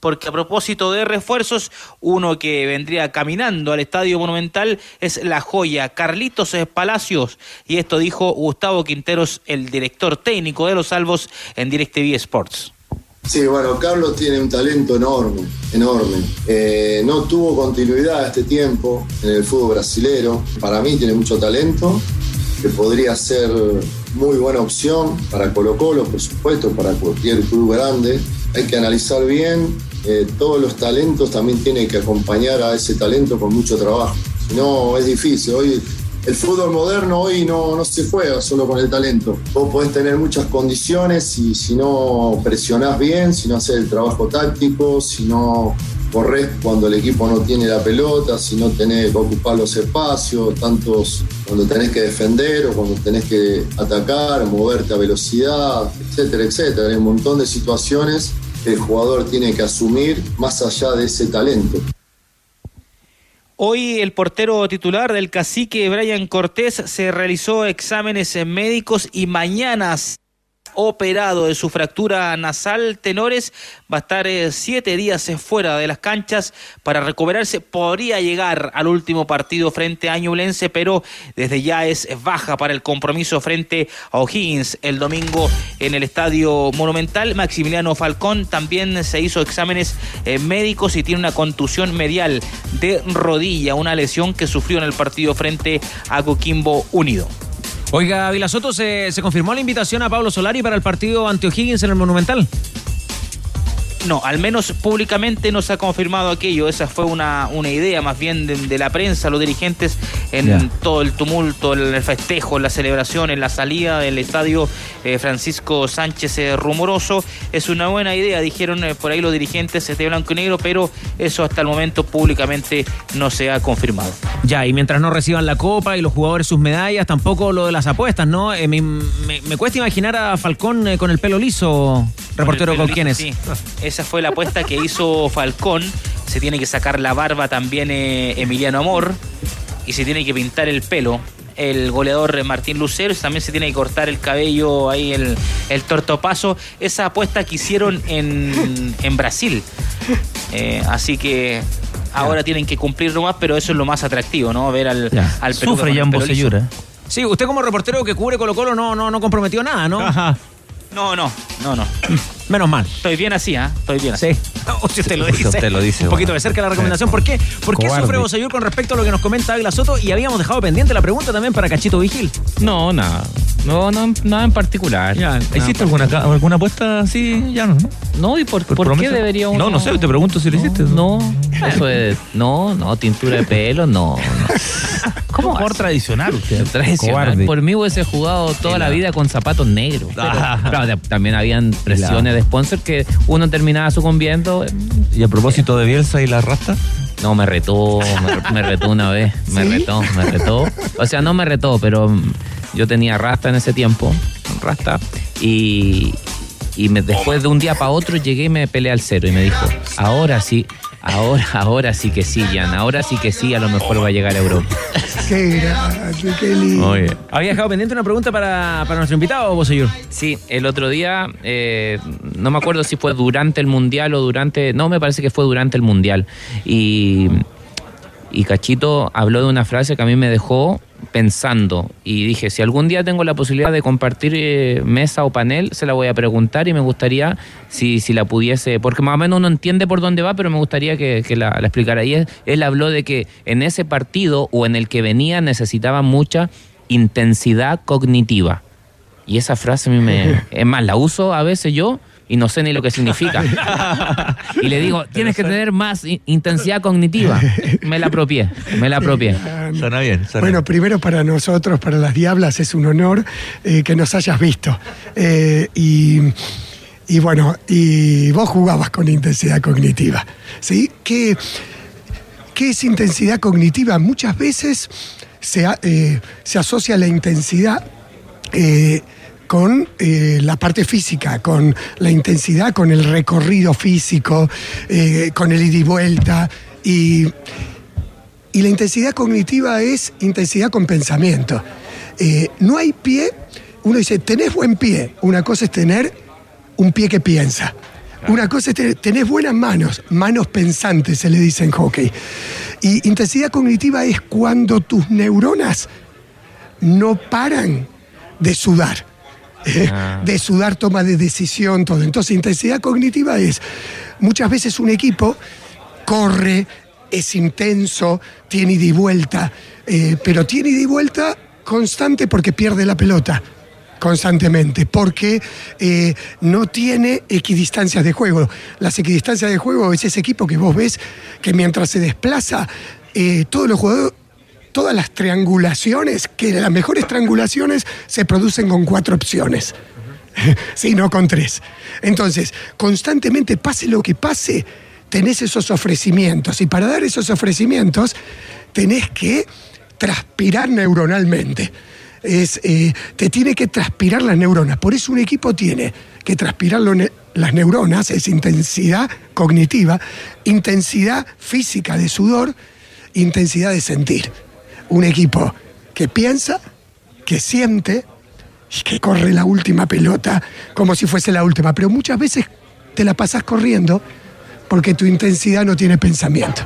Porque a propósito de refuerzos, uno que vendría caminando al estadio Monumental es la joya Carlitos Palacios. Y esto dijo Gustavo Quinteros, el director técnico de los Salvos en DirecTV Sports.
Sí, bueno, Carlos tiene un talento enorme, enorme. Eh, no tuvo continuidad este tiempo en el fútbol brasilero. Para mí tiene mucho talento, que podría ser muy buena opción para Colo Colo, por supuesto, para cualquier club grande. Hay que analizar bien, eh, todos los talentos también tienen que acompañar a ese talento con mucho trabajo. Si no, es difícil. Hoy el fútbol moderno hoy no, no se juega solo con el talento. Vos podés tener muchas condiciones y si no presionás bien, si no haces el trabajo táctico, si no corres cuando el equipo no tiene la pelota, si no tenés que ocupar los espacios, tantos cuando tenés que defender o cuando tenés que atacar, moverte a velocidad, etcétera, etcétera. Hay un montón de situaciones que el jugador tiene que asumir más allá de ese talento.
Hoy el portero titular del cacique Brian Cortés se realizó exámenes médicos y mañana operado de su fractura nasal tenores va a estar eh, siete días eh, fuera de las canchas para recuperarse. Podría llegar al último partido frente a Ñublense pero desde ya es baja para el compromiso frente a O'Higgins el domingo en el estadio monumental. Maximiliano Falcón también se hizo exámenes eh, médicos y tiene una contusión medial de rodilla una lesión que sufrió en el partido frente a Coquimbo Unido
Oiga, Vilasoto, ¿se, ¿se confirmó la invitación a Pablo Solari para el partido ante O'Higgins en el Monumental?
No, al menos públicamente no se ha confirmado aquello. Esa fue una, una idea más bien de, de la prensa, los dirigentes, en todo el tumulto, en el festejo, en la celebración, en la salida del estadio eh, Francisco Sánchez eh, Rumoroso. Es una buena idea, dijeron eh, por ahí los dirigentes de Blanco y Negro, pero eso hasta el momento públicamente no se ha confirmado.
Ya, y mientras no reciban la copa y los jugadores sus medallas, tampoco lo de las apuestas, ¿no? Me, me- me cuesta imaginar a Falcón con el pelo liso, reportero
Con
quiénes.
Sí, esa fue la apuesta que hizo Falcón. Se tiene que sacar la barba también eh, Emiliano Amor y se tiene que pintar el pelo. El goleador Martín Lucero también se tiene que cortar el cabello ahí, el, el tortopaso. Esa apuesta que hicieron en, en Brasil. Eh, así que ahora tienen que cumplir nomás, pero eso es lo más atractivo, ¿no? Ver al, al peluca
Sufre ya. Bocellura.
Sí, usted como reportero que cubre Colo Colo no, no, no comprometió nada, ¿no?
No, no, no, no.
Menos mal.
Estoy bien así, ¿ah? Estoy bien así.
Sí. O si usted lo dice.
usted lo dice,
Un poquito
bueno.
de cerca la recomendación. ¿Por qué? ¿Por qué sufre Bosellur con respecto a lo que nos comenta Águila Soto? Y habíamos dejado pendiente la pregunta también para Cachito Vigil.
No, nada. No, no, nada en particular.
Ya,
¿Hiciste alguna, alguna apuesta así? Ya no, ¿no?
No, ¿y por,
¿Por
por qué debería uno?
No, no sé, te pregunto si lo hiciste.
No, eso es. No, no, tintura de pelo, no. no. ¿Cómo?
Por tradicional usted.
Tradicional.
Cobarde.
Por mí hubiese jugado toda la vida con zapatos negros. Pero,
Ah.
claro, de- también habían presiones de sponsor que uno terminaba sucumbiendo.
Y a propósito de Bielsa y la rasta,
No, me retó, me, me retó una vez. Me retó, me retó. O sea, no me retó, pero yo tenía rasta en ese tiempo. Rasta. Y, y me- después de un día para otro llegué y me peleé al cero. Y me dijo, ahora sí, ahora, ahora sí que sí, Jan. Ahora sí que sí, a lo mejor va a llegar a Europa.
Qué grande, qué lindo.
Oye.
Había dejado pendiente una pregunta para, para nuestro invitado, Bosellur.
Sí, el otro día, eh, no me acuerdo si fue durante el Mundial o durante, no, me parece que fue durante el Mundial. Y, y Cachito habló de una frase que a mí me dejó pensando y dije, si algún día tengo la posibilidad de compartir eh, mesa o panel, se la voy a preguntar y me gustaría si, si la pudiese, porque más o menos uno entiende por dónde va, pero me gustaría que, que la, la explicara. Y él, él habló de que en ese partido o en el que venía necesitaba mucha intensidad cognitiva. Y esa frase a mí me... Es más, la uso a veces yo y no sé ni lo que significa. y le digo, tienes que tener más intensidad cognitiva. Me la apropié, me la apropié.
suena bien. suena
Bueno, primero para nosotros, para las Diablas, es un honor eh, que nos hayas visto. Eh, y, y bueno, y vos jugabas con intensidad cognitiva. ¿Sí? ¿Qué, qué es intensidad cognitiva? Muchas veces se, a- eh, se asocia la intensidad. Con eh, la parte física, con la intensidad, con el recorrido físico, eh, con el ida y vuelta. Y, y la intensidad cognitiva es intensidad con pensamiento. Eh, no hay pie, uno dice, tenés buen pie. Una cosa es tener un pie que piensa. Una cosa es tener, tenés buenas manos, manos pensantes se le dice en hockey. Y intensidad cognitiva es cuando tus neuronas no paran de sudar. Eh, De sudar, toma de decisión, todo. Entonces, intensidad cognitiva es muchas veces un equipo corre, es intenso, tiene ida y vuelta, eh, pero tiene ida y vuelta constante porque pierde la pelota constantemente, porque eh, no tiene equidistancias de juego. Las equidistancias de juego es ese equipo que vos ves que mientras se desplaza, eh, todos los jugadores, todas las triangulaciones, que las mejores triangulaciones se producen con cuatro opciones. Sí, no con tres. Entonces, constantemente, pase lo que pase, tenés esos ofrecimientos. Y para dar esos ofrecimientos, tenés que transpirar neuronalmente. Es, eh, te tiene que transpirar las neuronas. Por eso un equipo tiene que transpirar las neuronas, es intensidad cognitiva, intensidad física de sudor, intensidad de sentir. Un equipo que piensa, que siente, y que corre la última pelota como si fuese la última, pero muchas veces te la pasas corriendo porque tu intensidad no tiene pensamiento.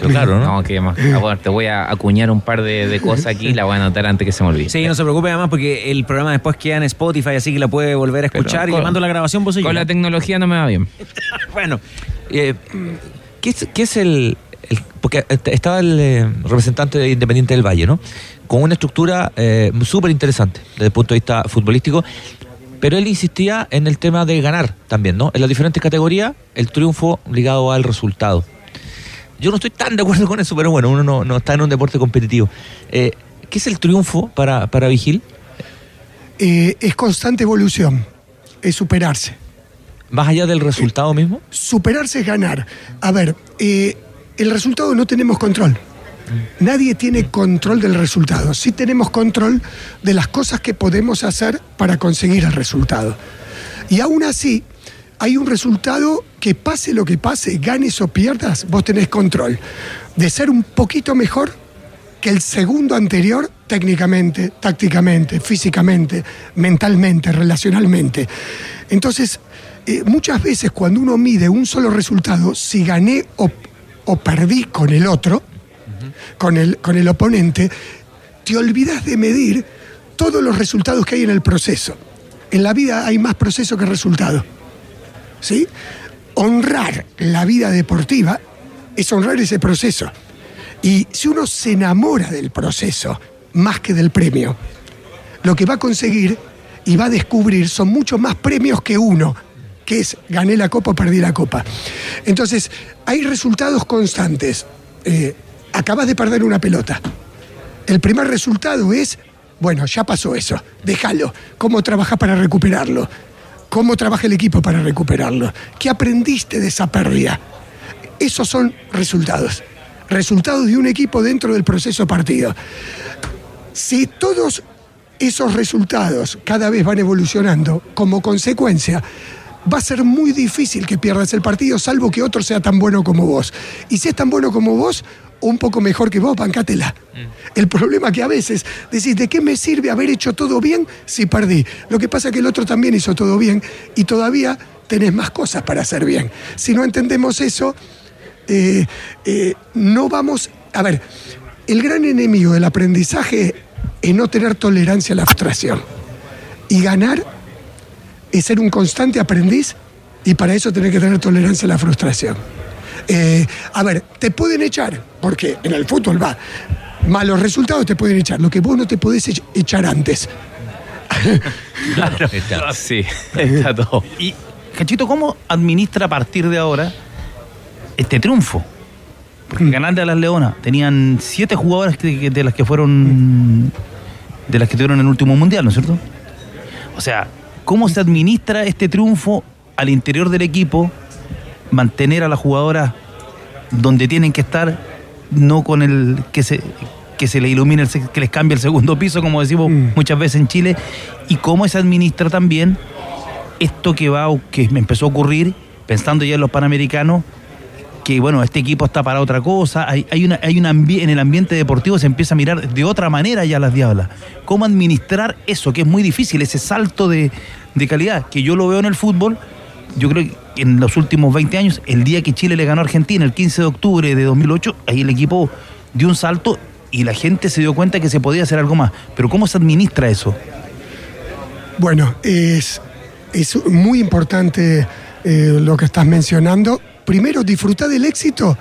Claro, ¿no?
que más. Bueno, te voy a acuñar un par de, de cosas aquí, la voy a anotar antes que se me olvide.
Sí, no se preocupe además porque el programa después queda en Spotify, así que la puede volver a escuchar y
con-
le mando la grabación Bosellur.
Con la tecnología no me va bien.
bueno,
Eh, ¿qué, es, qué es el, el- Porque estaba el eh, representante de Independiente del Valle, ¿no? Con una estructura eh, súper interesante desde el punto de vista futbolístico. Pero él insistía en el tema de ganar también, ¿no? En las diferentes categorías, el triunfo ligado al resultado. Yo no estoy tan de acuerdo con eso, pero bueno, uno no, no está en un deporte competitivo. Eh, ¿Qué es el triunfo para, para Vigil?
Eh, es constante evolución, es superarse.
¿Más allá del resultado mismo?
Superarse es ganar. A ver, eh, el resultado no tenemos control. Nadie tiene control del resultado. Sí tenemos control de las cosas que podemos hacer para conseguir el resultado. Y aún así, hay un resultado que pase lo que pase, ganes o pierdas, vos tenés control de ser un poquito mejor que el segundo anterior técnicamente, tácticamente, físicamente, mentalmente, relacionalmente. Entonces, eh, muchas veces cuando uno mide un solo resultado, si gané o, o perdí con el otro, con, el, con el oponente, te olvidas de medir todos los resultados que hay en el proceso. En la vida hay más proceso que resultado. ¿Sí? Honrar la vida deportiva es honrar ese proceso. Y si uno se enamora del proceso más que del premio, lo que va a conseguir y va a descubrir son muchos más premios que uno, es gané la copa o perdí la copa. Entonces, hay resultados constantes. Eh, acabas de perder una pelota. El primer resultado es, bueno, ya pasó eso, déjalo. ¿Cómo trabajas para recuperarlo? ¿Cómo trabaja el equipo para recuperarlo? ¿Qué aprendiste de esa pérdida? Esos son resultados. Resultados de un equipo dentro del proceso partido. Si todos esos resultados cada vez van evolucionando, como consecuencia, va a ser muy difícil que pierdas el partido, salvo que otro sea tan bueno como vos. Y si es tan bueno como vos, un poco mejor que vos, bancátela. El problema que a veces decís, ¿de qué me sirve haber hecho todo bien si perdí? Lo que pasa es que el otro también hizo todo bien y todavía tenés más cosas para hacer bien. Si no entendemos eso, eh, eh, no vamos... A ver, el gran enemigo del aprendizaje es no tener tolerancia a la frustración. Y ganar es ser un constante aprendiz y para eso tener que tener tolerancia a la frustración. Eh, a ver, te pueden echar, porque en el fútbol va, malos resultados te pueden echar, lo que vos no te podés ech- echar antes.
Claro, sí, está todo.
Y, Cachito, ¿cómo administra a partir de ahora este triunfo? Porque ganarle a las Leonas tenían siete jugadoras de las que fueron. de las que tuvieron el último mundial, ¿no es cierto? O sea, ¿cómo se administra este triunfo al interior del equipo? Mantener a las jugadoras donde tienen que estar, no con el que se que se le ilumine, el que les cambie el segundo piso, como decimos muchas veces en Chile, y cómo se administra también esto que va, que me empezó a ocurrir, pensando ya en los panamericanos, que bueno, este equipo está para otra cosa, hay, hay una, hay un ambi- en el ambiente deportivo se empieza a mirar de otra manera ya las diablas. ¿Cómo administrar eso? Que es muy difícil, ese salto de, de calidad, que yo lo veo en el fútbol, yo creo que en los últimos 20 años, el día que Chile le ganó a Argentina, el 15 de octubre de 2008, ahí el equipo dio un salto y la gente se dio cuenta que se podía hacer algo más. Pero ¿cómo se administra eso?
Bueno, es, es muy importante eh, lo que estás mencionando. Primero, disfrutar del éxito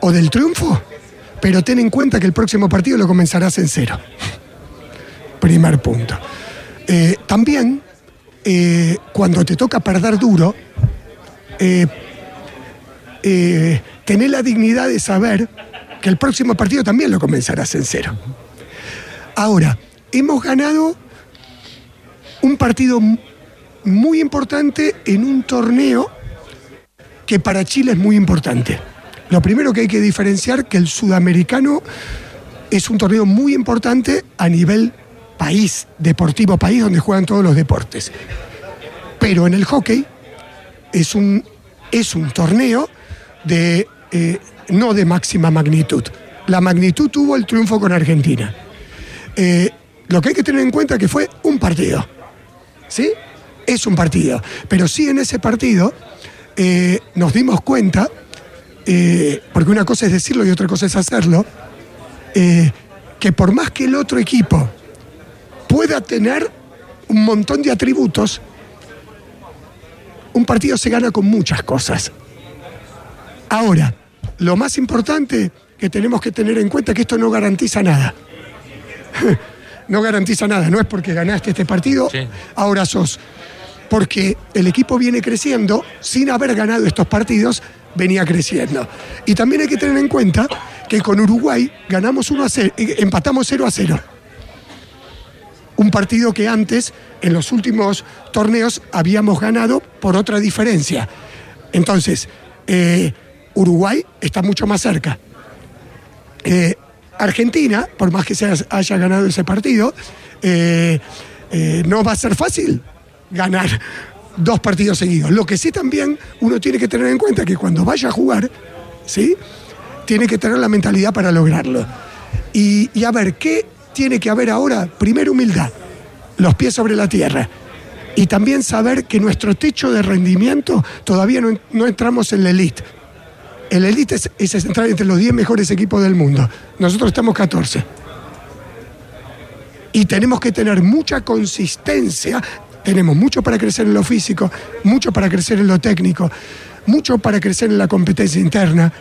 o del triunfo, pero ten en cuenta que el próximo partido lo comenzarás en cero. Primer punto. Eh, también, eh, cuando te toca perder duro, eh, eh, tener la dignidad de saber que el próximo partido también lo comenzarás en cero. Ahora, hemos ganado un partido muy importante en un torneo que para Chile es muy importante. Lo primero que hay que diferenciar que el sudamericano es un torneo muy importante a nivel país, deportivo país, donde juegan todos los deportes. Pero en el hockey es un, es un torneo de eh, no de máxima magnitud. La magnitud tuvo el triunfo con Argentina. Eh, lo que hay que tener en cuenta es que fue un partido. ¿Sí? Es un partido. Pero sí en ese partido eh, nos dimos cuenta, eh, porque una cosa es decirlo y otra cosa es hacerlo, eh, que por más que el otro equipo pueda tener un montón de atributos, un partido se gana con muchas cosas. Ahora, lo más importante que tenemos que tener en cuenta es que esto no garantiza nada. no garantiza nada, no es porque ganaste este partido, ahora sos porque el equipo viene creciendo sin haber ganado estos partidos, venía creciendo. Y también hay que tener en cuenta que con Uruguay ganamos 1 a 0, eh, empatamos 0 a 0. Un partido que antes, en los últimos torneos, habíamos ganado por otra diferencia. Entonces, eh, Uruguay está mucho más cerca. Eh, Argentina, por más que se haya ganado ese partido, no va a ser fácil ganar dos partidos seguidos. Lo que sí también uno tiene que tener en cuenta que cuando vaya a jugar, ¿sí? Tiene que tener la mentalidad para lograrlo. Y, a ver, ¿qué tiene que haber ahora? Primero humildad, los pies sobre la tierra. Y también saber que nuestro techo de rendimiento todavía no, no entramos en la elite. El elite es, es entrar entre los 10 mejores equipos del mundo. Nosotros estamos 14. Y tenemos que tener mucha consistencia. Tenemos mucho para crecer en lo físico, mucho para crecer en lo técnico, mucho para crecer en la competencia interna,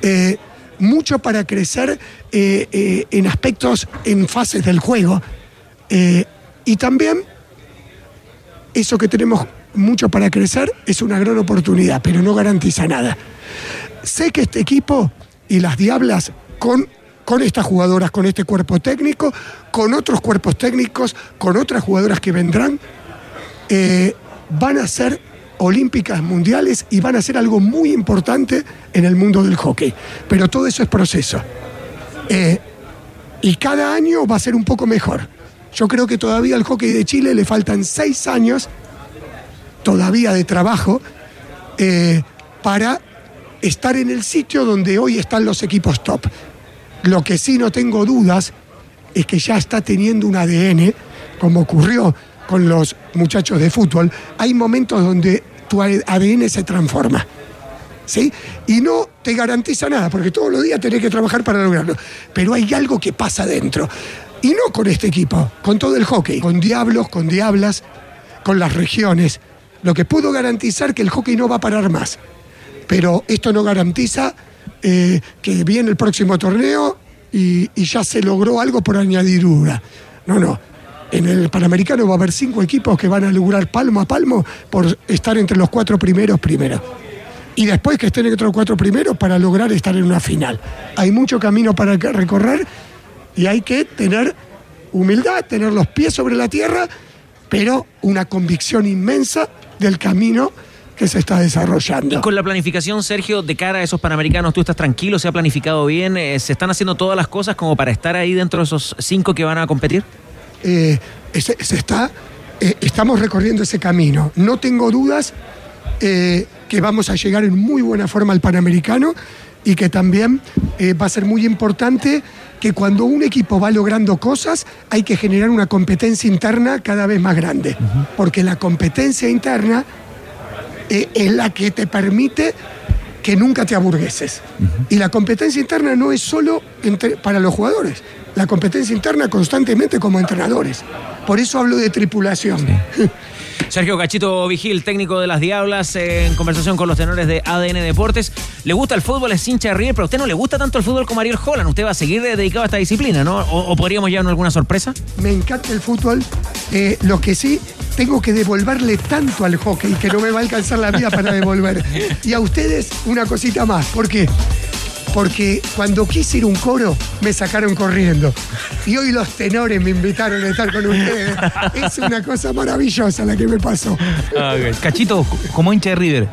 eh, mucho para crecer eh, eh, en aspectos, en fases del juego. Y también eso que tenemos mucho para crecer es una gran oportunidad, pero no garantiza nada. Sé que este equipo y las Diablas, con, con estas jugadoras, con este cuerpo técnico, con otros cuerpos técnicos, con otras jugadoras que vendrán, eh, van a ser olímpicas mundiales y van a ser algo muy importante en el mundo del hockey. Pero todo eso es proceso. Eh, y cada año va a ser un poco mejor. Yo creo que todavía al hockey de Chile le faltan seis años todavía de trabajo eh, para estar en el sitio donde hoy están los equipos top. Lo que sí no tengo dudas es que ya está teniendo un ADN, como ocurrió con los muchachos de fútbol. Hay momentos donde tu ADN se transforma. ¿Sí? Y no te garantiza nada, porque todos los días tenés que trabajar para lograrlo. Pero hay algo que pasa dentro. Y no con este equipo, con todo el hockey, con diablos, con diablas, con las regiones. Lo que puedo garantizar que el hockey no va a parar más. Pero esto no garantiza eh, que viene el próximo torneo y, y ya se logró algo por añadidura. No, no. En el Panamericano va a haber cinco equipos que van a lograr palmo a palmo por estar entre los cuatro primeros primero. Y después que estén entre los cuatro primeros para lograr estar en una final. Hay mucho camino para recorrer y hay que tener humildad, tener los pies sobre la tierra, pero una convicción inmensa del camino que se está desarrollando.
Y con la planificación, Sergio, de cara a esos panamericanos, ¿tú estás tranquilo? ¿Se ha planificado bien? Eh, ¿Se están haciendo todas las cosas como para estar ahí dentro de esos cinco que van a competir?
Eh, se, se está, eh, estamos recorriendo ese camino. No tengo dudas eh, que vamos a llegar en muy buena forma al Panamericano y que también va a ser muy importante que cuando un equipo va logrando cosas hay que generar una competencia interna cada vez más grande, porque la competencia interna es la que te permite que nunca te aburgueses. Y la competencia interna no es solo entre- para los jugadores, la competencia interna constantemente como entrenadores. Por eso hablo de tripulación.
Sergio Cachito Vigil, técnico de las Diablas, en conversación con los tenores de ADN Deportes. ¿Le gusta el fútbol? Es hincha de River, pero a usted no le gusta tanto el fútbol como Ariel Holland. Usted va a seguir dedicado a esta disciplina, ¿no? ¿O, o podríamos llevarnos alguna sorpresa?
Me encanta el fútbol. eh, lo que sí, tengo que devolverle tanto al hockey que no me va a alcanzar la vida para devolver. Y a ustedes una cosita más. ¿Por qué? Porque cuando quise ir a un coro, me sacaron corriendo. Y hoy los tenores me invitaron a estar con ustedes. Es una cosa maravillosa la que me pasó.
Cachito, como hincha de River,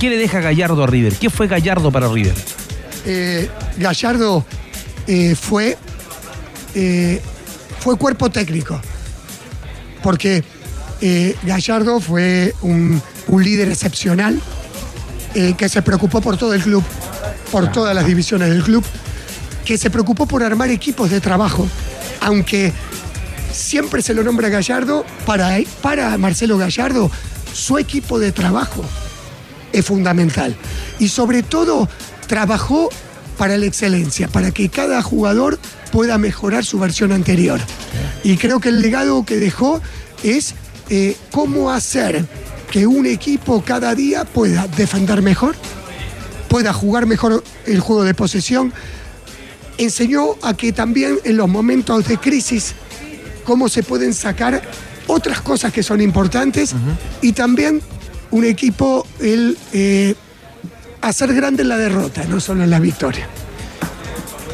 ¿qué le deja Gallardo a River? ¿Qué fue Gallardo para River?
Eh, Gallardo eh, fue, eh, fue cuerpo técnico. Porque Gallardo fue un, un líder excepcional eh, que se preocupó por todo el club, por todas las divisiones del club, que se preocupó por armar equipos de trabajo, aunque siempre se lo nombra Gallardo, para, para Marcelo Gallardo, su equipo de trabajo es fundamental. Y sobre todo, trabajó para la excelencia, para que cada jugador pueda mejorar su versión anterior. Y creo que el legado que dejó es eh, cómo hacer que un equipo cada día pueda defender mejor, pueda jugar mejor el juego de posesión. Enseñó a que también en los momentos de crisis, cómo se pueden sacar otras cosas que son importantes y también un equipo, el eh, hacer grande en la derrota, no solo en la victoria.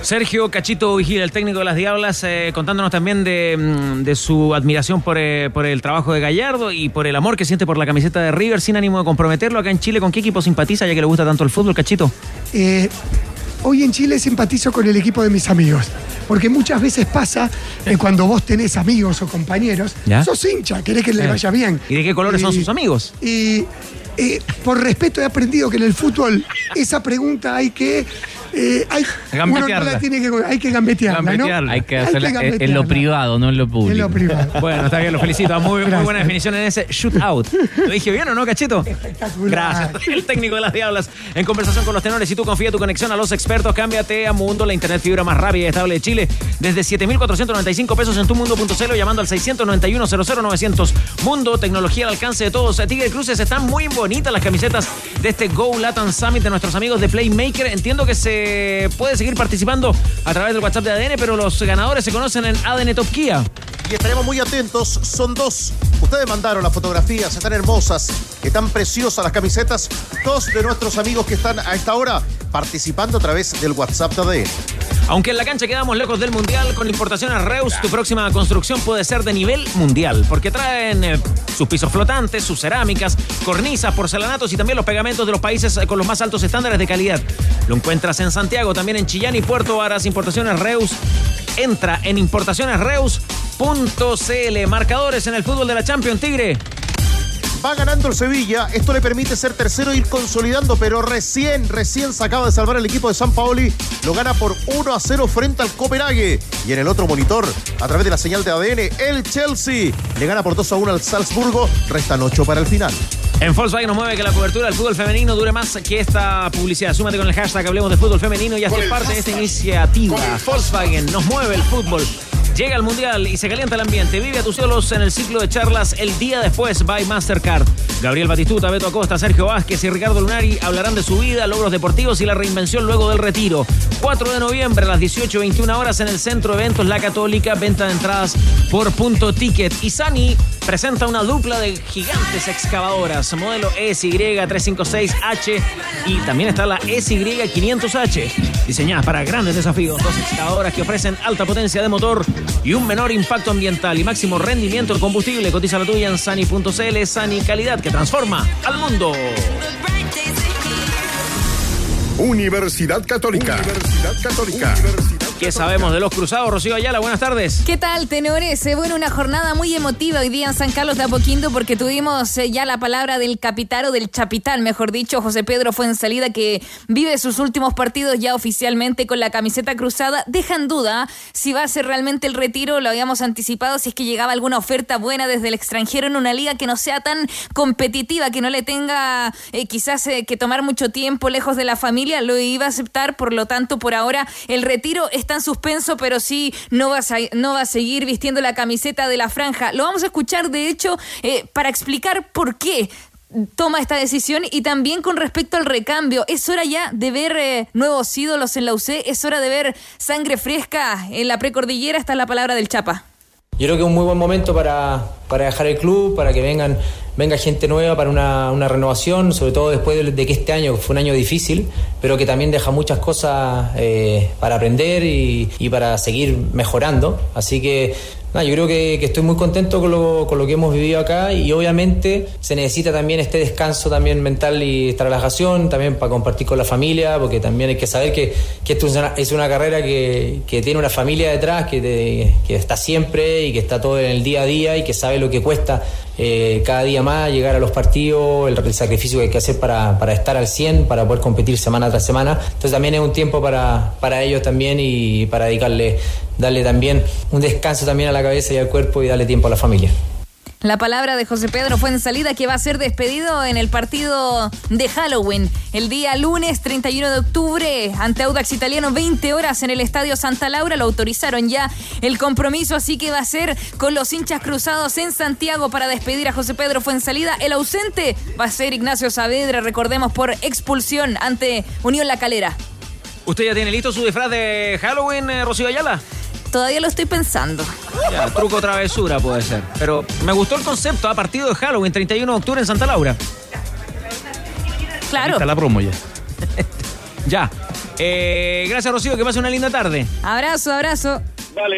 Sergio Cachito Vigil, el técnico de las Diablas, eh, contándonos también de, mm, de su admiración por, eh, por el trabajo de Gallardo y por el amor que siente por la camiseta de River, sin ánimo de comprometerlo acá en Chile. ¿Con qué equipo simpatiza, ya que le gusta tanto el fútbol, Cachito?
Eh, hoy en Chile simpatizo con el equipo de mis amigos. Porque muchas veces pasa que cuando vos tenés amigos o compañeros,
¿Ya?
sos hincha, querés que le vaya bien.
¿Y de qué colores son sus amigos?
Y eh, por respeto he aprendido que en el fútbol esa pregunta hay que. Eh, hay, uno no la tiene que, hay que gambetearla, ¿no?
Hay que hacerla en- en lo privado, no en lo público.
En lo privado.
Bueno, está bien, lo felicito. Muy, buena definición en ese shootout. ¿Lo dije bien o no, Cachito? Gracias. El técnico de las Diablas en conversación con los tenores. Si tú confías tu conexión a los expertos, cámbiate a Mundo, la internet fibra más rápida y estable de Chile. Desde 7,495 pesos en tumundo.cl o llamando al 691-00-900. Mundo, tecnología al alcance de todos. Tigre Cruces, están muy bonitas las camisetas de este Go Latin Summit de nuestros amigos de Playmaker. Entiendo que se puede seguir participando a través del WhatsApp de ADN, pero los ganadores se conocen en ADN Top Kia.
Estaremos muy atentos. Son dos. Ustedes mandaron las fotografías, están hermosas, están preciosas las camisetas. Dos de nuestros amigos que están a esta hora participando a través del WhatsApp de.
Aunque en la cancha quedamos lejos del mundial, con importaciones Reus, tu próxima construcción puede ser de nivel mundial, porque traen eh, sus pisos flotantes, sus cerámicas, cornisas, porcelanatos y también los pegamentos de los países eh, con los más altos estándares de calidad. Lo encuentras en Santiago, también en Chillán y Puerto Varas, importaciones Reus. Entra en importacionesreus.cl. Marcadores en el fútbol de la Champions Tigre.
Va ganando el Sevilla, esto le permite ser tercero e ir consolidando, pero recién, recién se acaba de salvar el equipo de San Paoli, lo gana por 1 a 0 frente al Copenhague. Y en el otro monitor, a través de la señal de ADN, el Chelsea le gana por 2 a 1 al Salzburgo, restan 8 para el final.
En Volkswagen nos mueve que la cobertura del fútbol femenino dure más que esta publicidad. Súmate con el hashtag Hablemos de Fútbol Femenino y hazte parte de esta iniciativa. Volkswagen nos mueve el fútbol. Llega al Mundial y se calienta el ambiente. Vive a tus solos en el ciclo de charlas el día después by Mastercard. Gabriel Batistuta, Beto Acosta, Sergio Vázquez y Ricardo Lunari hablarán de su vida, logros deportivos y la reinvención luego del retiro. 4 de noviembre a las 18.21 horas en el Centro Eventos La Católica. Venta de entradas por punto ticket. Y Sani presenta una dupla de gigantes excavadoras. Modelo SY356H y también está la SY500H. Diseñadas para grandes desafíos. Dos excavadoras que ofrecen alta potencia de motor y un menor impacto ambiental y máximo rendimiento en combustible. Cotiza la tuya en sani.cl. Sani, calidad que transforma al mundo.
Universidad Católica. Universidad Católica.
¿Qué sabemos de los cruzados? Rocío Ayala, buenas tardes.
¿Qué tal, tenores? Eh, Bueno, una jornada muy emotiva hoy día en San Carlos de Apoquindo porque tuvimos eh, ya la palabra del capitán o del chapitán, mejor dicho, José Pedro fue en salida que vive sus últimos partidos ya oficialmente con la camiseta cruzada. Deja en duda si va a ser realmente el retiro, lo habíamos anticipado, si es que llegaba alguna oferta buena desde el extranjero en una liga que no sea tan competitiva, que no le tenga eh, quizás que tomar mucho tiempo lejos de la familia, lo iba a aceptar, por lo tanto, por ahora el retiro está en suspenso, pero sí no va a, no va a seguir vistiendo la camiseta de la franja. Lo vamos a escuchar, de hecho, eh, para explicar por qué toma esta decisión y también con respecto al recambio. Es hora ya de ver eh, nuevos ídolos en la UC, es hora de ver sangre fresca en la precordillera, esta es la palabra del Chapa.
Yo creo que es un muy buen momento para, para dejar el club, para que vengan, venga gente nueva, para una, una renovación, sobre todo después de, que este año fue un año difícil, pero que también deja muchas cosas eh, para aprender y para seguir mejorando. Así que nada, yo creo que, estoy muy contento con lo, con lo que hemos vivido acá y obviamente se necesita también este descanso también mental y esta relajación, también para compartir con la familia, porque también hay que saber que, esto es una, carrera que, tiene una familia detrás, que está siempre y que está todo en el día a día y que sabe lo que cuesta eh, cada día más llegar a los partidos, el, sacrificio que hay que hacer para, para estar al 100, para poder competir semana tras semana. Entonces también es un tiempo para, para ellos también y para dedicarle, darle también un descanso también a la cabeza y al cuerpo y darle tiempo a la familia.
La palabra de José Pedro fue en salida que va a ser despedido en el partido de Halloween el día lunes 31 de octubre ante Audax Italiano 20 horas en el Estadio Santa Laura. Lo autorizaron ya el compromiso, así que va a ser con los hinchas cruzados en Santiago para despedir a José Pedro fue en salida. El ausente va a ser Ignacio Saavedra, recordemos por expulsión ante Unión La Calera.
¿Usted ya tiene listo su disfraz de Halloween, eh, Rocío Ayala?
Todavía lo estoy pensando.
Ya, truco travesura puede ser. Pero me gustó el concepto, a partido de Halloween, 31 de octubre en Santa Laura.
Claro.
Está la promo ya.
Ya. Eh, gracias, Rocío, que pase una linda tarde.
Abrazo, abrazo.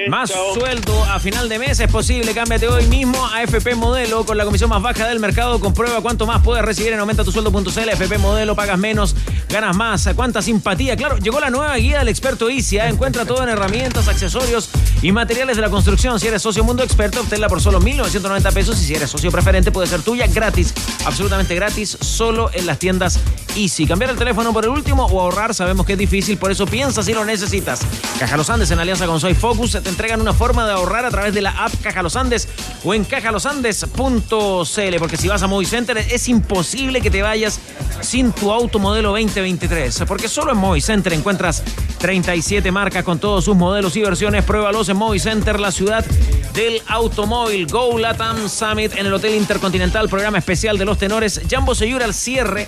Más sueldo a final de mes es posible. Cámbiate hoy mismo a FP Modelo con la comisión más baja del mercado. Comprueba cuánto más puedes recibir en aumentatusueldo.cl. FP Modelo, pagas menos, ganas más. Cuánta simpatía. Claro, llegó la nueva guía del experto ICIA. Encuentra todo en herramientas, accesorios y materiales de la construcción. Si eres socio Mundo Experto, obténla por solo 1.990 pesos. Y si eres socio preferente, puede ser tuya gratis. Absolutamente gratis, solo en las tiendas Easy. Cambiar el teléfono por el último o ahorrar, sabemos que es difícil. Por eso piensa si lo necesitas. Caja Los Andes en alianza con Soy Focus te entregan una forma de ahorrar a través de la app Caja Los Andes o en cajalosandes.cl. Porque si vas a Movicenter es imposible que te vayas sin tu auto modelo 2023. Porque solo en Movicenter encuentras 37 marcas con todos sus modelos y versiones. Pruébalos en Movicenter, la ciudad del automóvil. Go Latam Summit en el Hotel Intercontinental, programa especial de los tenores. Jambo Seyura al cierre.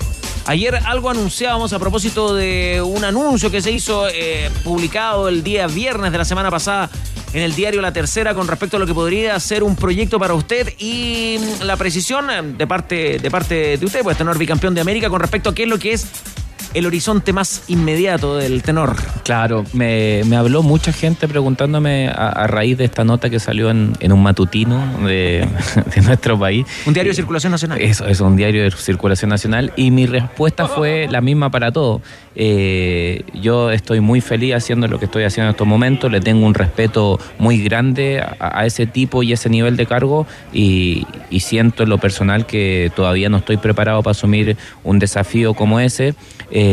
Ayer algo anunciábamos a propósito de un anuncio que se hizo eh, publicado el día viernes de la semana pasada en el diario La Tercera con respecto a lo que podría ser un proyecto para usted y mm, la precisión eh, de parte de, parte de usted, pues tenor bicampeón de América, con respecto a qué es lo que es el horizonte más inmediato del tenor.
Claro, me, me habló mucha gente preguntándome a, a raíz de esta nota que salió en, en un matutino de, de nuestro país.
Un diario de circulación nacional.
Eso, es un diario de circulación nacional. Y mi respuesta fue la misma para todos. Eh, yo estoy muy feliz haciendo lo que estoy haciendo en estos momentos. Le tengo un respeto muy grande a, a ese tipo y ese nivel de cargo. Y, y siento en lo personal que todavía no estoy preparado para asumir un desafío como ese. Eh,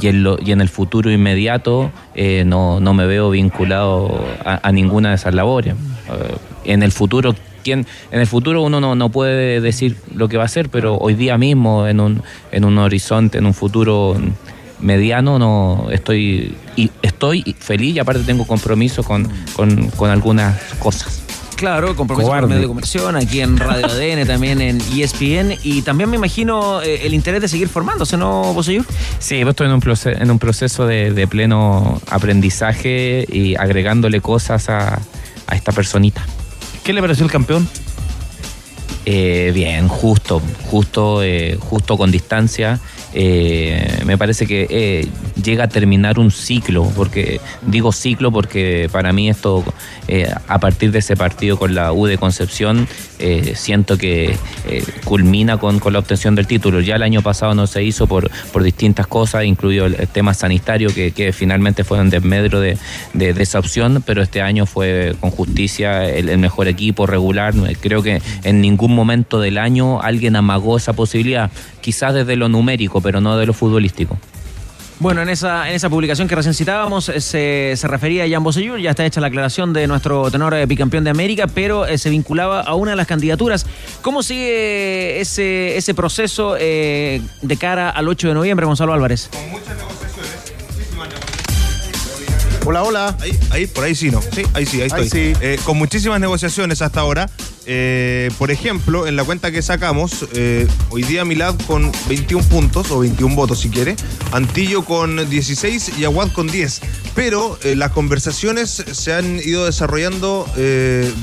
y, en lo- y en el futuro inmediato eh, no, no me veo vinculado a, ninguna de esas labores. Eh, en el futuro, en el futuro uno no, no puede decir lo que va a hacer, pero hoy día mismo, en un, en un horizonte, en un futuro mediano, no estoy, y estoy feliz y aparte tengo compromiso con, con, con algunas cosas.
Claro, compromiso con
Cobarde.
el medio de comunicación, aquí en Radio ADN, también en ESPN. Y también me imagino eh, el interés de seguir formándose, ¿no, Boseyur?
Sí, yo estoy en un, proce- en un proceso de, de pleno aprendizaje y agregándole cosas a, a esta personita.
¿Qué le pareció el campeón?
Eh, bien, justo, justo, eh, justo con distancia. Eh, me parece que eh, llega a terminar un ciclo, porque digo ciclo porque para mí esto, eh, a partir de ese partido con la U de Concepción, eh, siento que eh, culmina con, con la obtención del título. Ya el año pasado no se hizo por, por distintas cosas, incluido el, tema sanitario, que, que finalmente fue un desmedro de, de- esa opción, pero este año fue con justicia el mejor equipo regular. Creo que en ningún momento del año alguien amagó esa posibilidad, quizás desde lo numérico, pero no de lo futbolístico.
Bueno, en esa, en esa publicación que recién citábamos eh, se, se refería a Jan Bosellur, ya está hecha la aclaración de nuestro tenor eh, bicampeón de América, pero eh, se vinculaba a una de las candidaturas. ¿Cómo sigue ese, ese proceso eh, de cara al 8 de noviembre, Gonzalo Álvarez?
Hola, hola. Ahí, ahí, por ahí sí, ¿no? Sí, ahí sí, ahí estoy.
Ahí sí.
Eh, con muchísimas negociaciones hasta ahora. Eh, por ejemplo, en la cuenta que sacamos, eh, hoy día Milad con 21 puntos, o 21 votos si quiere, Antillo con 16 y Aguad con 10. Pero eh, las conversaciones se han ido desarrollando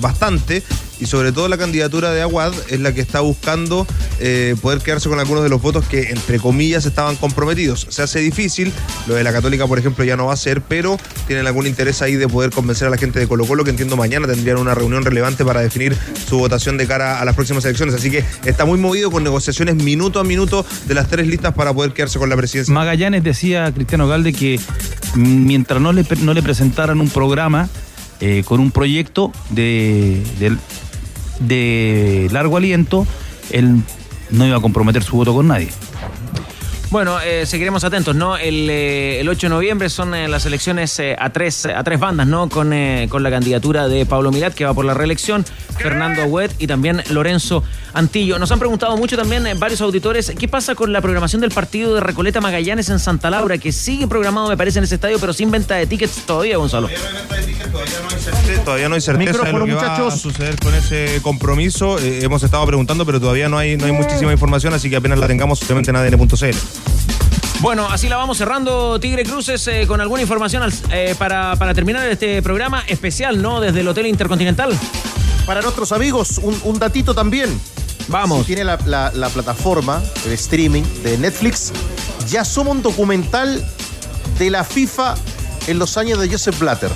bastante y sobre todo la candidatura de Aguad es la que está buscando eh, poder quedarse con algunos de los votos que entre comillas estaban comprometidos. Se hace difícil, lo de la católica por ejemplo ya no va a ser, pero tienen algún interés ahí de poder convencer a la gente de Colo Colo que entiendo mañana tendrían una reunión relevante para definir su votación de cara a las próximas elecciones. Así que está muy movido con negociaciones minuto a minuto de las tres listas para poder quedarse con la presidencia.
Magallanes decía a Cristiano Galde que mientras no le, no le presentaran un programa eh, con un proyecto de, de largo aliento, él no iba a comprometer su voto con nadie.
Bueno, eh, seguiremos atentos, ¿no? El, eh, el 8 de noviembre son eh, las elecciones eh, a, tres, a tres bandas, ¿no? Con, eh, con la candidatura de Pablo Milat, que va por la reelección, Fernando Agüet y también Lorenzo Antillo. Nos han preguntado mucho también eh, varios auditores, ¿qué pasa con la programación del partido de Recoleta Magallanes en Santa Laura, que sigue programado, me parece, en ese estadio, pero sin venta de tickets todavía, Gonzalo?
Todavía no hay certeza de
Micrófono,
lo que va
muchachos.
a suceder con ese compromiso. Eh, hemos estado preguntando, pero todavía no hay, no hay muchísima información, así que apenas la tengamos, simplemente en ADN.cl.
Bueno, así la vamos cerrando, Tigre Cruces, eh, con alguna información al- eh, para, para terminar este programa especial, ¿no? Desde el Hotel Intercontinental.
Para nuestros amigos, un, un datito también.
Vamos.
Si tiene la, la- la plataforma de streaming de Netflix, ya asoma un documental de la FIFA en los años de Joseph Blatter.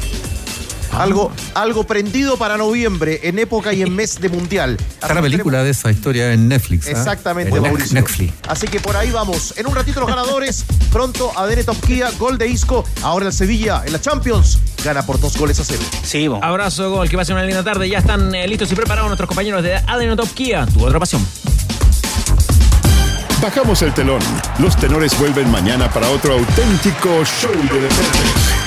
Algo, algo prendido para noviembre, en época y en mes de mundial.
Está la película de esa historia en Netflix. ¿ah?
Exactamente,
En
Mauricio.
Netflix.
Así que por ahí vamos. En un ratito los ganadores. Pronto ADN Top Kia, gol de Isco. Ahora el Sevilla en la Champions. Gana por dos goles a cero.
Sí,
Abrazo, gol, que va a ser una linda tarde. Ya están eh, listos y preparados nuestros compañeros de ADN Top Kia, tu otra pasión.
Bajamos el telón. Los tenores vuelven mañana para otro auténtico show de deportes.